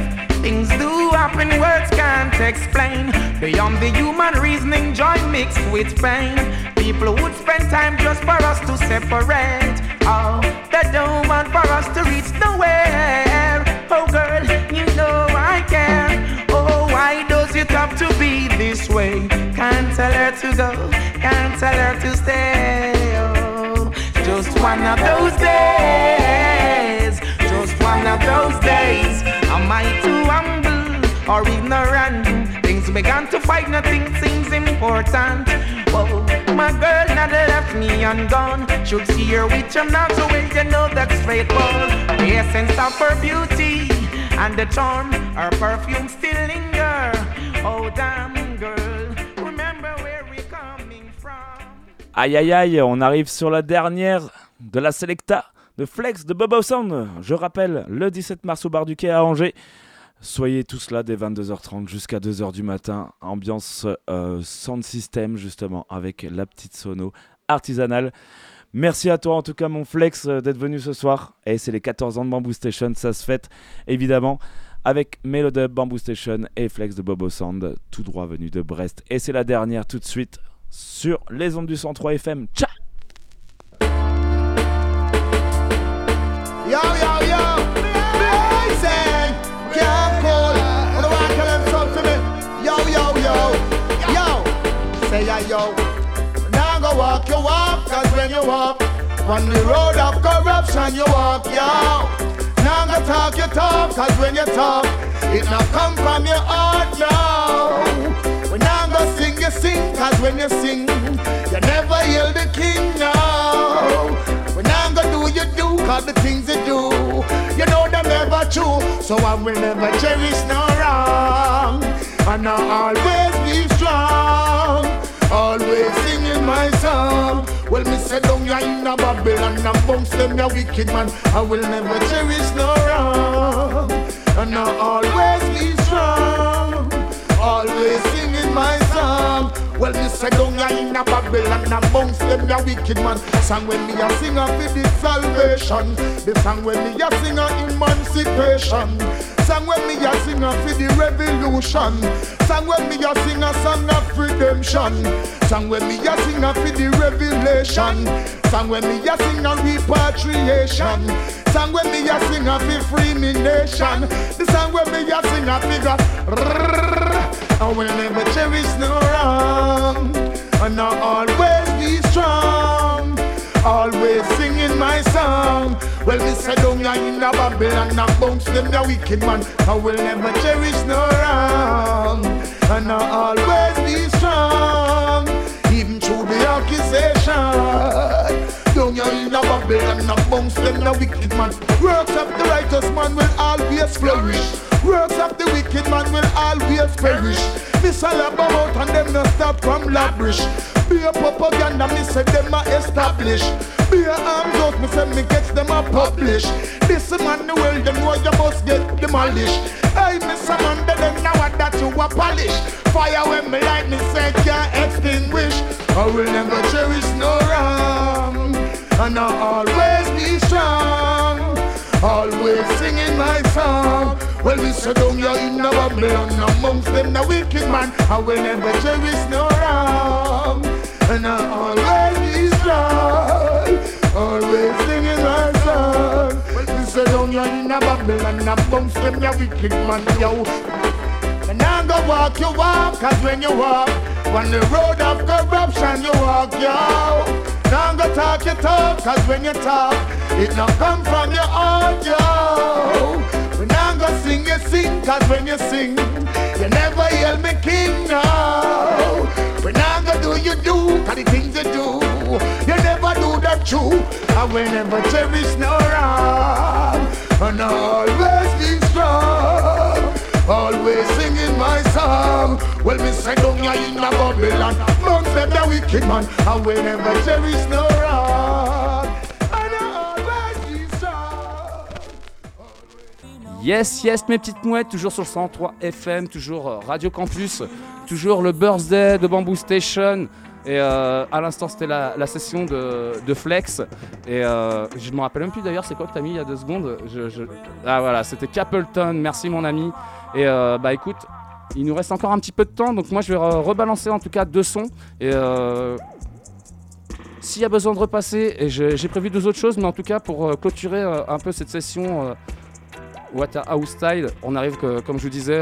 Things do happen, words can't explain. Beyond the human reasoning, joy mixed with pain. People would spend time just for us to separate. Oh, they don't want for us to reach nowhere. Oh, girl, you know I care. Oh, why does it have to be this way? Can't tell her to go, can't tell her to stay. Or ignorant? Things began to fight, nothing seems important. Whoa, my girl now left me ungone. Should see her with your now, so well you know that's straightforward. The essence of her beauty and the charm, her perfume still linger. Oh damn girl, remember where we're coming from. Aïe aïe aïe, on arrive sur la dernière de la Selecta de Flex de Bobo Sound. Je rappelle, le 17 mars au bar du quai à Angers. Soyez tous là dès 22h30 jusqu'à 2h du matin. Ambiance euh, sound system justement avec la petite sono artisanale. Merci à toi en tout cas mon Flex euh, d'être venu ce soir. Et c'est les 14 ans de Bamboo Station, ça se fête évidemment avec Melodub, Bamboo Station et Flex de Bobo Sound, tout droit venu de Brest. Et c'est la dernière tout de suite sur les ondes du 103 FM. Ciao Yo, yo, yo. Yo. Now go walk your walk, cause when you walk on the road of corruption, you walk, yo. Now go talk your talk, cause when you talk, it not come from your heart, no. When now go sing, you sing, cause when you sing, you never hear the king, no. When I'm gonna do, you do, cause the things you do, you know them never true. So I will never cherish no wrong. And I'll always be strong. Always singing my song. Well, me say down ya in a Babylon bounce them ya wicked man. I will never cherish no wrong. And I'll always be strong. Always. Well, me say down ya in a Babylon bounce them ya wicked man. Song when me a sing a for the salvation. The song when me a sing a emancipation. Song when me a sing a for the revolution. Song when me a sing a song of redemption. Song when me a sing a for the revelation. Song when me a sing a repatriation. Song when me a sing a for free me nation. The song when me a sing a for I will never cherish no wrong. And I'll always be strong. Always singing my song. Well, me say down ya in a Babylon and bounce them the wicked man. I will never cherish no wrong. And I'll always be strong. Even through the accusation. Down ya in a Babylon and bounce them the wicked man. Works of the righteous man will always flourish. Works of the wicked man will always perish. This all about and them no stop from lavish. Be a propaganda, me say them a establish. Be a arms out, me say me get them a publish. This man the world, them know you must get demolished. Mr. Man, they them know what that you a polish. Fire when me light, me say can't extinguish. I will never cherish no wrong, and I'll always be strong. Always singing my song. Well, we sit down here in a Babylon amongst them the wicked man. I will never cherish no wrong, and I always be strong. Always singing my song. Well, we sit down here in a Babylon amongst them the wicked man, yo. And now go walk your walk, cause when you walk on the road of corruption, you walk, yo. Now go talk your talk, cause when you talk, it not come from your heart, yo. We now go sing you sing, cause when you sing, you never hear me king, no. We now go do you do, cause the things you do, you never do that true. And we never cherish no wrong, and always be strong. Always singing my song. Well, in. Yes, yes, mes petites mouettes, toujours sur le 103 FM, toujours euh, Radio Campus, toujours le birthday de Bamboo Station. Et euh, à l'instant, c'était la, session de, Flex. Et euh, je me rappelle même plus d'ailleurs, c'est quoi que t'as mis il y a deux secondes? Ah voilà, c'était Capleton. Merci mon ami. Et euh, bah écoute, il nous reste encore un petit peu de temps, donc moi je vais re- rebalancer en tout cas deux sons. Et euh, s'il y a besoin de repasser, et j'ai prévu deux autres choses, mais en tout cas pour euh, clôturer un peu cette session. euh, Waterhouse Style, on arrive, que, comme je vous disais,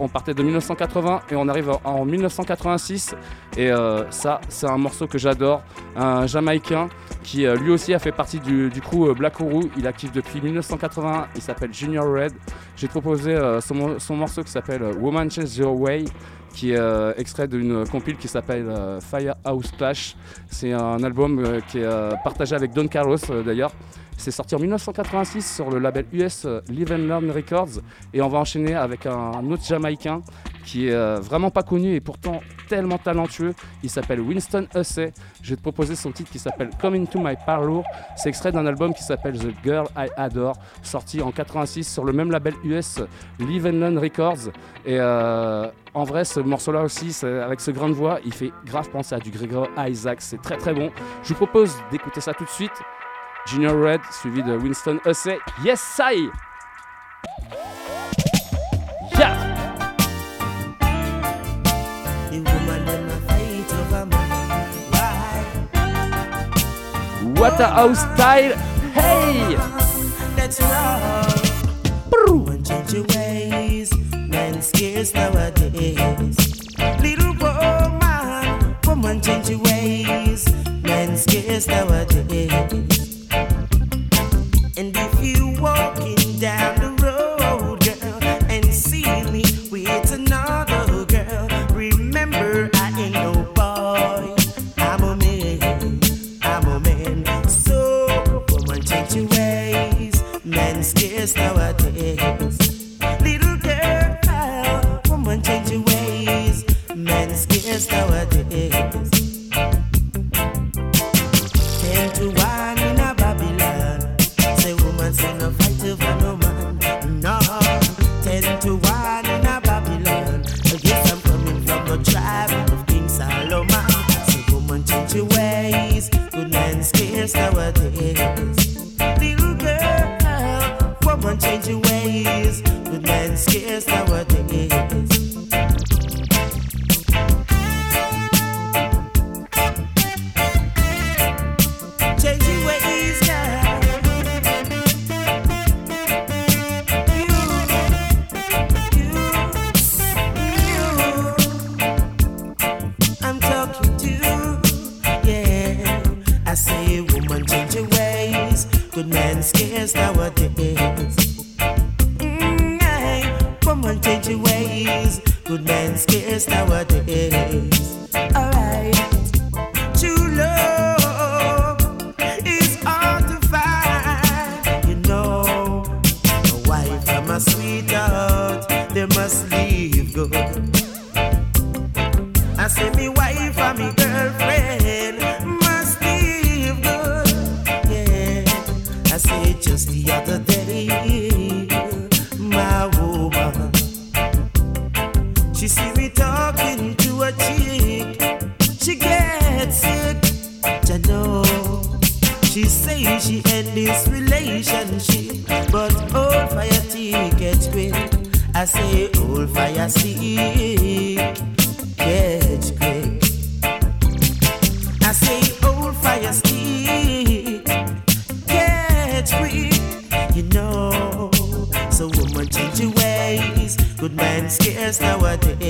on partait de 1980 et on arrive en, en 1986. Et ça, c'est un morceau que j'adore. Un Jamaïcain qui euh, lui aussi a fait partie du, du crew euh, Black Oru. Il active depuis 1981. Il s'appelle Junior Red. J'ai proposé euh, son, son morceau qui s'appelle Woman Change Your Way qui est extrait d'une compile qui s'appelle Firehouse Clash. C'est un album qui est partagé avec Don Carlos d'ailleurs. C'est sorti en 1986 sur le label US euh, Live and Learn Records et on va enchaîner avec un, autre Jamaïcain qui est euh, vraiment pas connu et pourtant tellement talentueux. Il s'appelle Winston Hussey. Je vais te proposer son titre qui s'appelle Come Into My Parlour. C'est extrait d'un album qui s'appelle The Girl I Adore, sorti en 86 sur le même label US Live and Learn Records. Et euh, en vrai, ce morceau-là aussi, avec ce grain de voix, il fait grave penser à du Gregor Isaac. C'est très très bon. Je vous propose d'écouter ça tout de suite. Junior Red, suivi de Winston Hussey. Yes, I! Yeah! What a house style! Hey! That's Little woman, woman change your ways. Men scarce nowadays. just our days. Little girl, woman, change your ways. Man, scarce how. Talking to a chick. She gets sick, I know. She say she end this relationship, but old fire ticket quick. I say old fire sick catch quick. I say old fire stick, catch quick. You know, so woman change your ways. Good man scarce nowadays.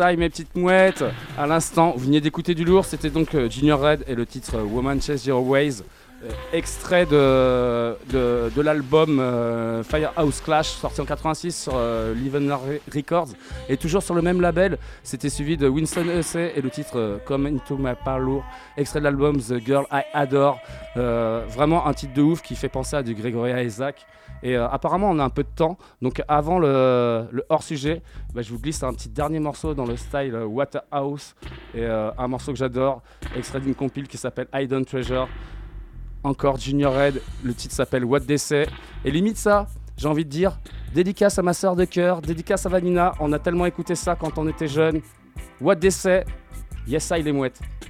Mes petites mouettes. À l'instant, vous venez d'écouter du lourd. C'était donc euh, Junior Red et le titre euh, Woman Chase Zero Ways. euh, extrait de, de, l'album euh, Firehouse Clash sorti en 86 sur euh, Liven Records et toujours sur le même label c'était suivi de Winston Hussey et le titre euh, Come Into My Parlour extrait de l'album The Girl I Adore Euh, vraiment un titre de ouf qui fait penser à du Gregory Isaac et euh, apparemment on a un peu de temps donc avant le, le hors sujet bah, je vous glisse un petit dernier morceau dans le style Waterhouse et euh, un morceau que j'adore extrait d'une compile qui s'appelle Hidden Treasure encore Junior Red, le titre s'appelle What They. Et limite ça, j'ai envie de dire, dédicace à ma soeur de cœur, dédicace à Vanina, on a tellement écouté ça quand on était jeune. What They yes I les mouettes. Hey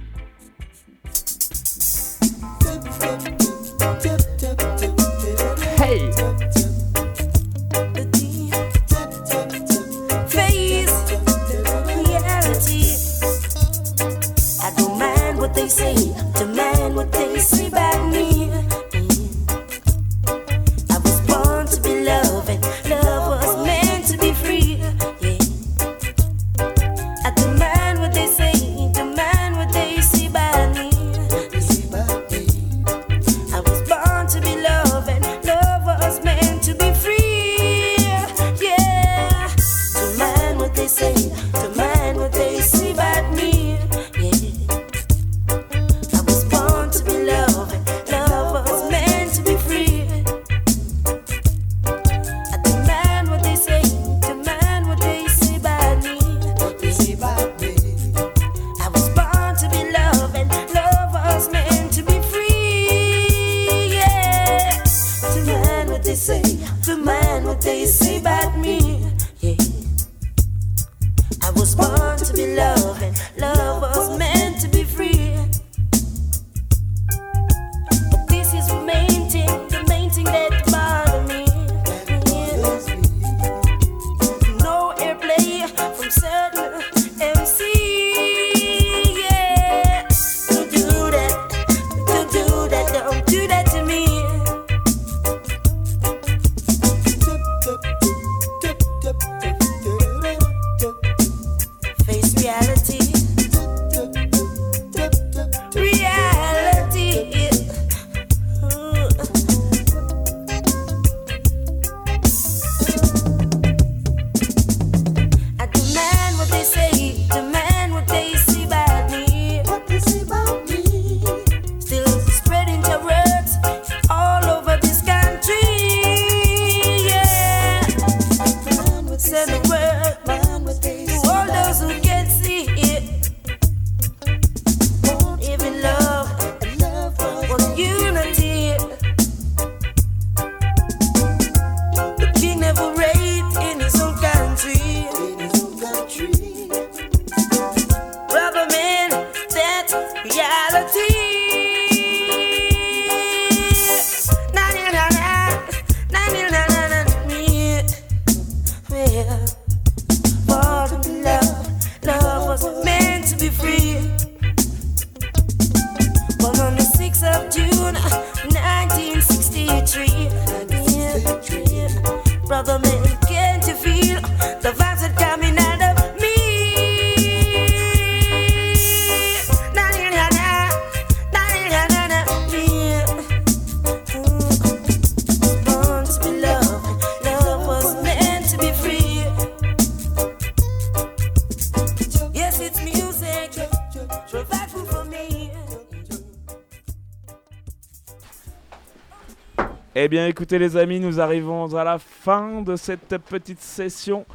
bien écoutez les amis, nous arrivons à la fin de cette petite session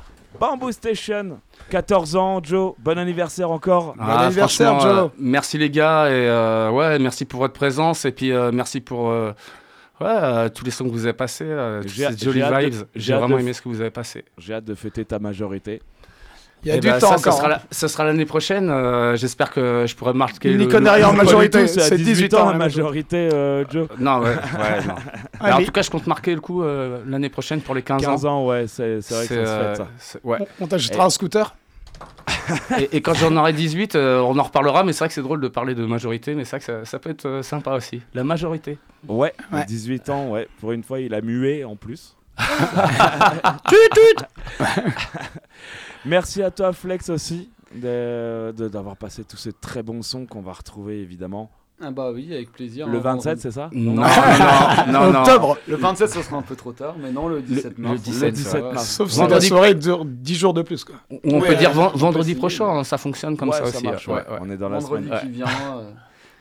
Bamboo Station. 14 ans, Joe, bon anniversaire encore. Ah, franchement, euh, merci les gars et euh, ouais, merci pour votre présence et puis euh, merci pour euh, ouais, euh, tous les sons que vous avez passés, euh, toutes J'ai- ces jolies vibes. j'ai vraiment aimé ce que vous avez passé. J'ai hâte de fêter ta majorité. Il y a Eh du ben, temps ça, encore, Ça sera, hein. la- ça sera l'année prochaine. euh, J'espère que je pourrai marquer. Il n'y le- connaît le- rien en majorité, c'est 18 ans, la majorité, euh, Joe. Non, ouais, ouais, non. Mais en tout cas, je compte marquer le coup euh, l'année prochaine pour les 15, 15 ans, ouais, c'est vrai que ça se ça. ouais. On on t'achètera un scooter? Et, et quand j'en aurai 18, euh, on en reparlera, mais c'est vrai que c'est drôle de parler de majorité, mais c'est vrai que ça, ça peut être euh, sympa aussi. La majorité. Ouais, Ouais. 18 ans, ouais. Pour une fois, il a mué en plus. Merci à toi Flex aussi de- de- d'avoir passé tous ces très bons sons qu'on va retrouver évidemment. Ah bah oui, avec plaisir. Le hein, 27, vendredi. c'est ça? Non, Non, non, non, non. Octobre. Le 27, ce sera un peu trop tard, mais non, le 17 Le- mars. le 17, le 17 ouais. mars. Sauf si la Vendredi- soirée dure 10 jours de plus. Quoi. On Ouais, peut dire vendredi prochain, hein, ça fonctionne comme Ouais, ça ça aussi. marche, ouais, ouais. ouais. On est dans la Vendredi semaine. qui vient,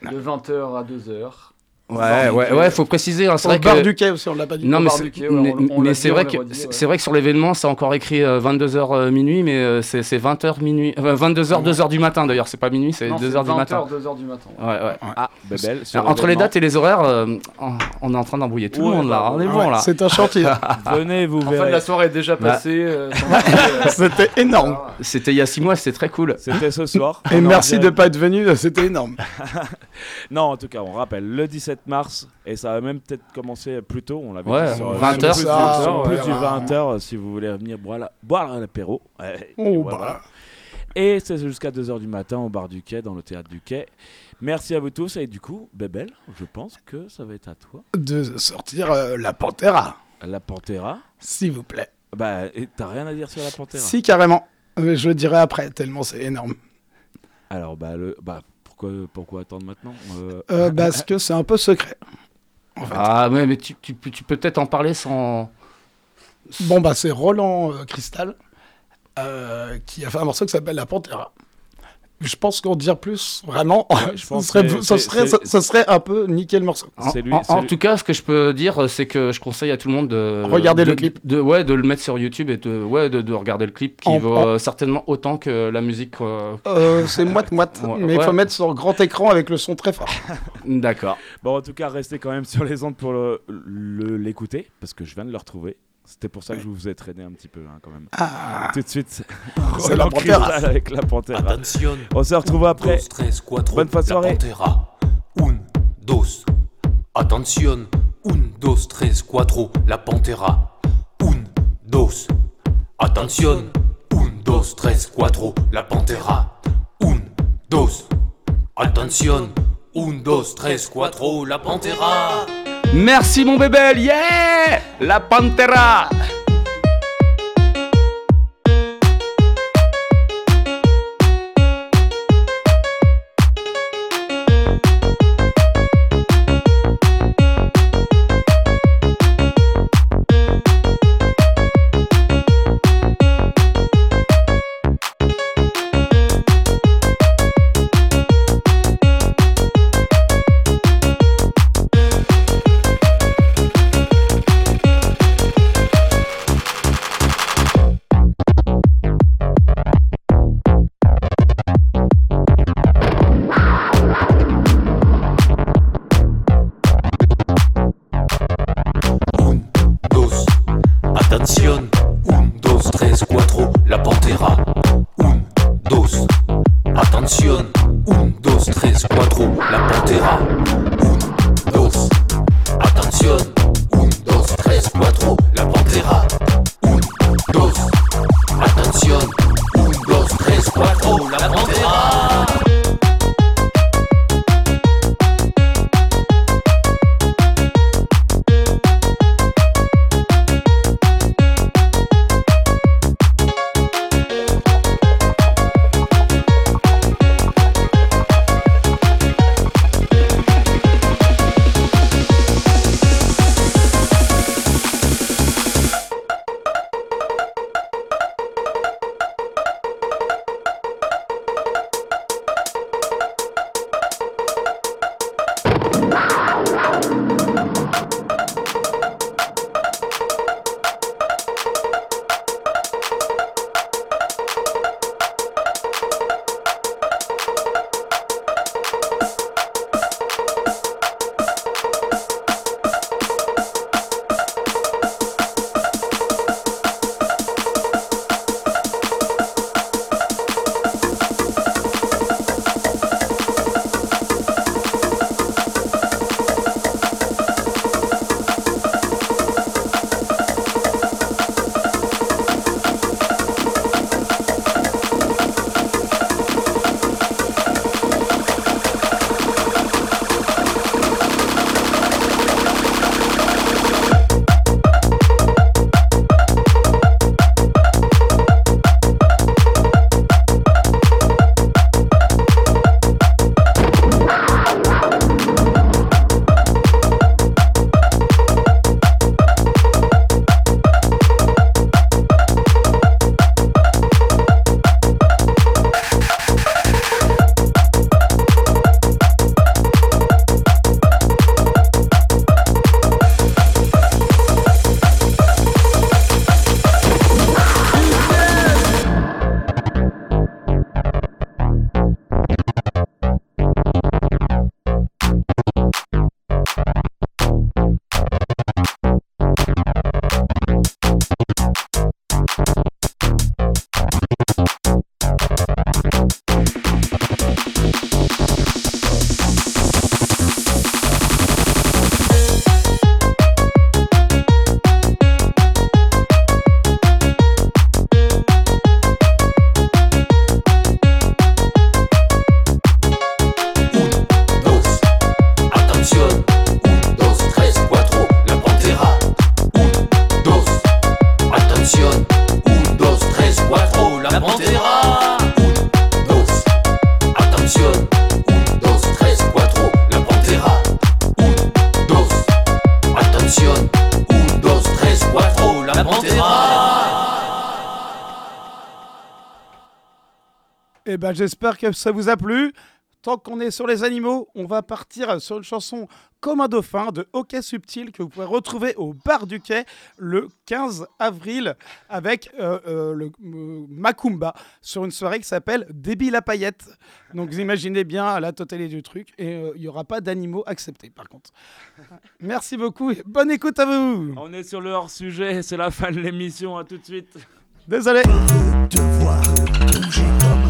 euh, de 20h à 2h. Ouais, ouais, ouais, faut préciser. hein, c'est vrai bar que- du quai aussi, on l'a pas dit. Non, mais c'est du ouais, vrai que c'est vrai que sur l'événement, c'est encore écrit 22h minuit, mais euh, c'est 20h minuit, 22h 2h du matin d'ailleurs. C'est pas minuit, c'est Non, 2h du 20h, matin. 2h du matin. Ouais, ouais. Ah, Alors, entre les dates et les horaires, euh, on- est en train d'embrouiller tout le monde là. bah, On est bon là. c'est un chantier. Venez, vous En verrez. fait, la soirée est déjà Bah. passée. euh, euh, C'était énorme. C'était il y a 6 mois, c'était très cool. C'était ce soir. Et en merci de pas être venu, c'était énorme. non, en tout cas, on rappelle le 17 mars et ça va même peut-être commencer plus tôt. On l'avait Ouais, dit sur 20 plus heures. du- Ça, sur ouais, plus du ouais. 20 heures si vous voulez venir boire, la- boire un apéro. Ouais, Oh, et, bah. voilà. Et c'est jusqu'à 2h du matin au bar du quai, dans le théâtre du quai. Merci à vous tous et du coup, Bébel, je pense que ça va être à toi. De sortir euh, la Pantera, La Pantera. s'il vous plaît. Bah, et t'as rien à dire sur la Pantera? Si, carrément. Mais je le dirai après, tellement c'est énorme. Alors, bah, le, bah pourquoi, pourquoi attendre maintenant Euh, Euh, parce que c'est un peu secret. Ah ouais, mais tu, tu peux- tu peux peut-être en parler sans. Bon, bah, c'est Roland euh, Cristal euh, qui a fait un morceau qui s'appelle La Pantera. Je pense qu'en dire plus, vraiment, je pense serait, un peu nickel morceau. En, lui, tout cas, ce que je peux dire, c'est que je conseille à tout le monde de Regarder de- le clip. de ouais, de le mettre sur YouTube et de ouais, de, de regarder le clip qui En- vaut en- euh, certainement autant que la musique. euh, Euh, c'est moite-moite, Ouais, mais il faut mettre sur grand écran avec le son très fort. D'accord. Bon, en tout cas, restez quand même sur les ondes pour le- le- l'écouter, parce que je viens de le retrouver. C'était pour ça que je vous ai traîné un petit peu, hein, quand même. Ah. Tout de suite, C'est la Roland Pantera. Avec la Pantera. Attention. On se retrouve après. Dos, tres, cuatro. Bonne fin de La soirée. Pantera. Un, dos. Attention. Un, dos, tres, cuatro. La Pantera. Un, dos. Attention. Un, dos, tres, cuatro. La Pantera. Un, dos. Attention. Un, dos, tres, cuatro. La Pantera. Merci mon bébé, yeah La Pantera Eh ben, j'espère que ça vous a plu. Tant qu'on est sur les animaux, on va partir sur une chanson comme un dauphin de Hockey Subtil que vous pouvez retrouver au Bar du Quai le 15 avril avec euh, euh, le euh, Macumba sur une soirée qui s'appelle Débile la paillette. Donc vous imaginez bien la totalité du truc et euh, il n'y aura pas d'animaux acceptés par contre. Merci beaucoup et bonne écoute à vous. On est sur le hors sujet, c'est la fin de l'émission, à tout de suite. Désolé. Bouger comme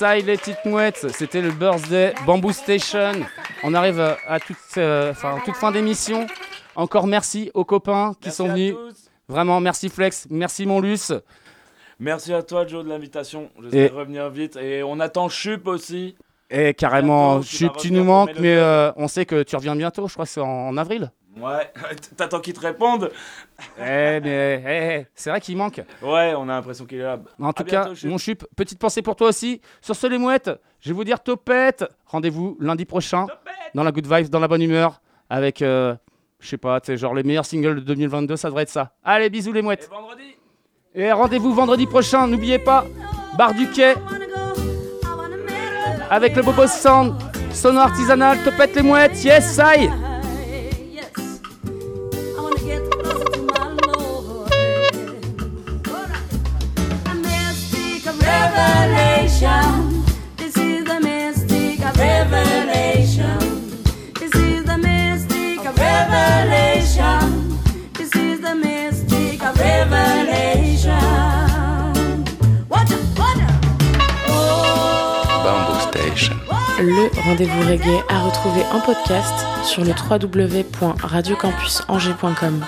Yes, I les petites mouettes. C'était le birthday Bamboo Station. On arrive à, toute, euh, toute fin d'émission. Encore merci aux copains qui sont venus. Vraiment, merci Flex, merci mon Luce. Merci à toi, Joe, de l'invitation. J'espère revenir vite. Et on attend Chup aussi. Et carrément, Bientôt, tu Chup, tu nous manques, mais euh, on sait que tu reviens bientôt. Je crois que c'est en, en avril. Ouais, t'attends qu'il te réponde Eh, mais eh, eh, c'est vrai qu'il manque. Ouais, on a l'impression qu'il est là. En À tout bientôt, cas, Chup. mon chup, petite pensée pour toi aussi. Sur ce, les mouettes, je vais vous dire topette. Rendez-vous lundi prochain dans la good vibes, dans la bonne humeur, avec, euh, je sais pas, tu sais, genre les meilleurs singles de 2022, ça devrait être ça. Allez, bisous les mouettes. Et rendez-vous vendredi prochain, n'oubliez pas, Bar du Quai, avec le Bobo Sound, sono artisanal, topette les mouettes, yes, I. revelation. This is the mystic of revelation. This is the mystic of revelation. This is the mystic of revelation. What a, what a. Bamboo Station. Le rendez-vous reggae à retrouver en podcast sur le www.radiocampusangers.com.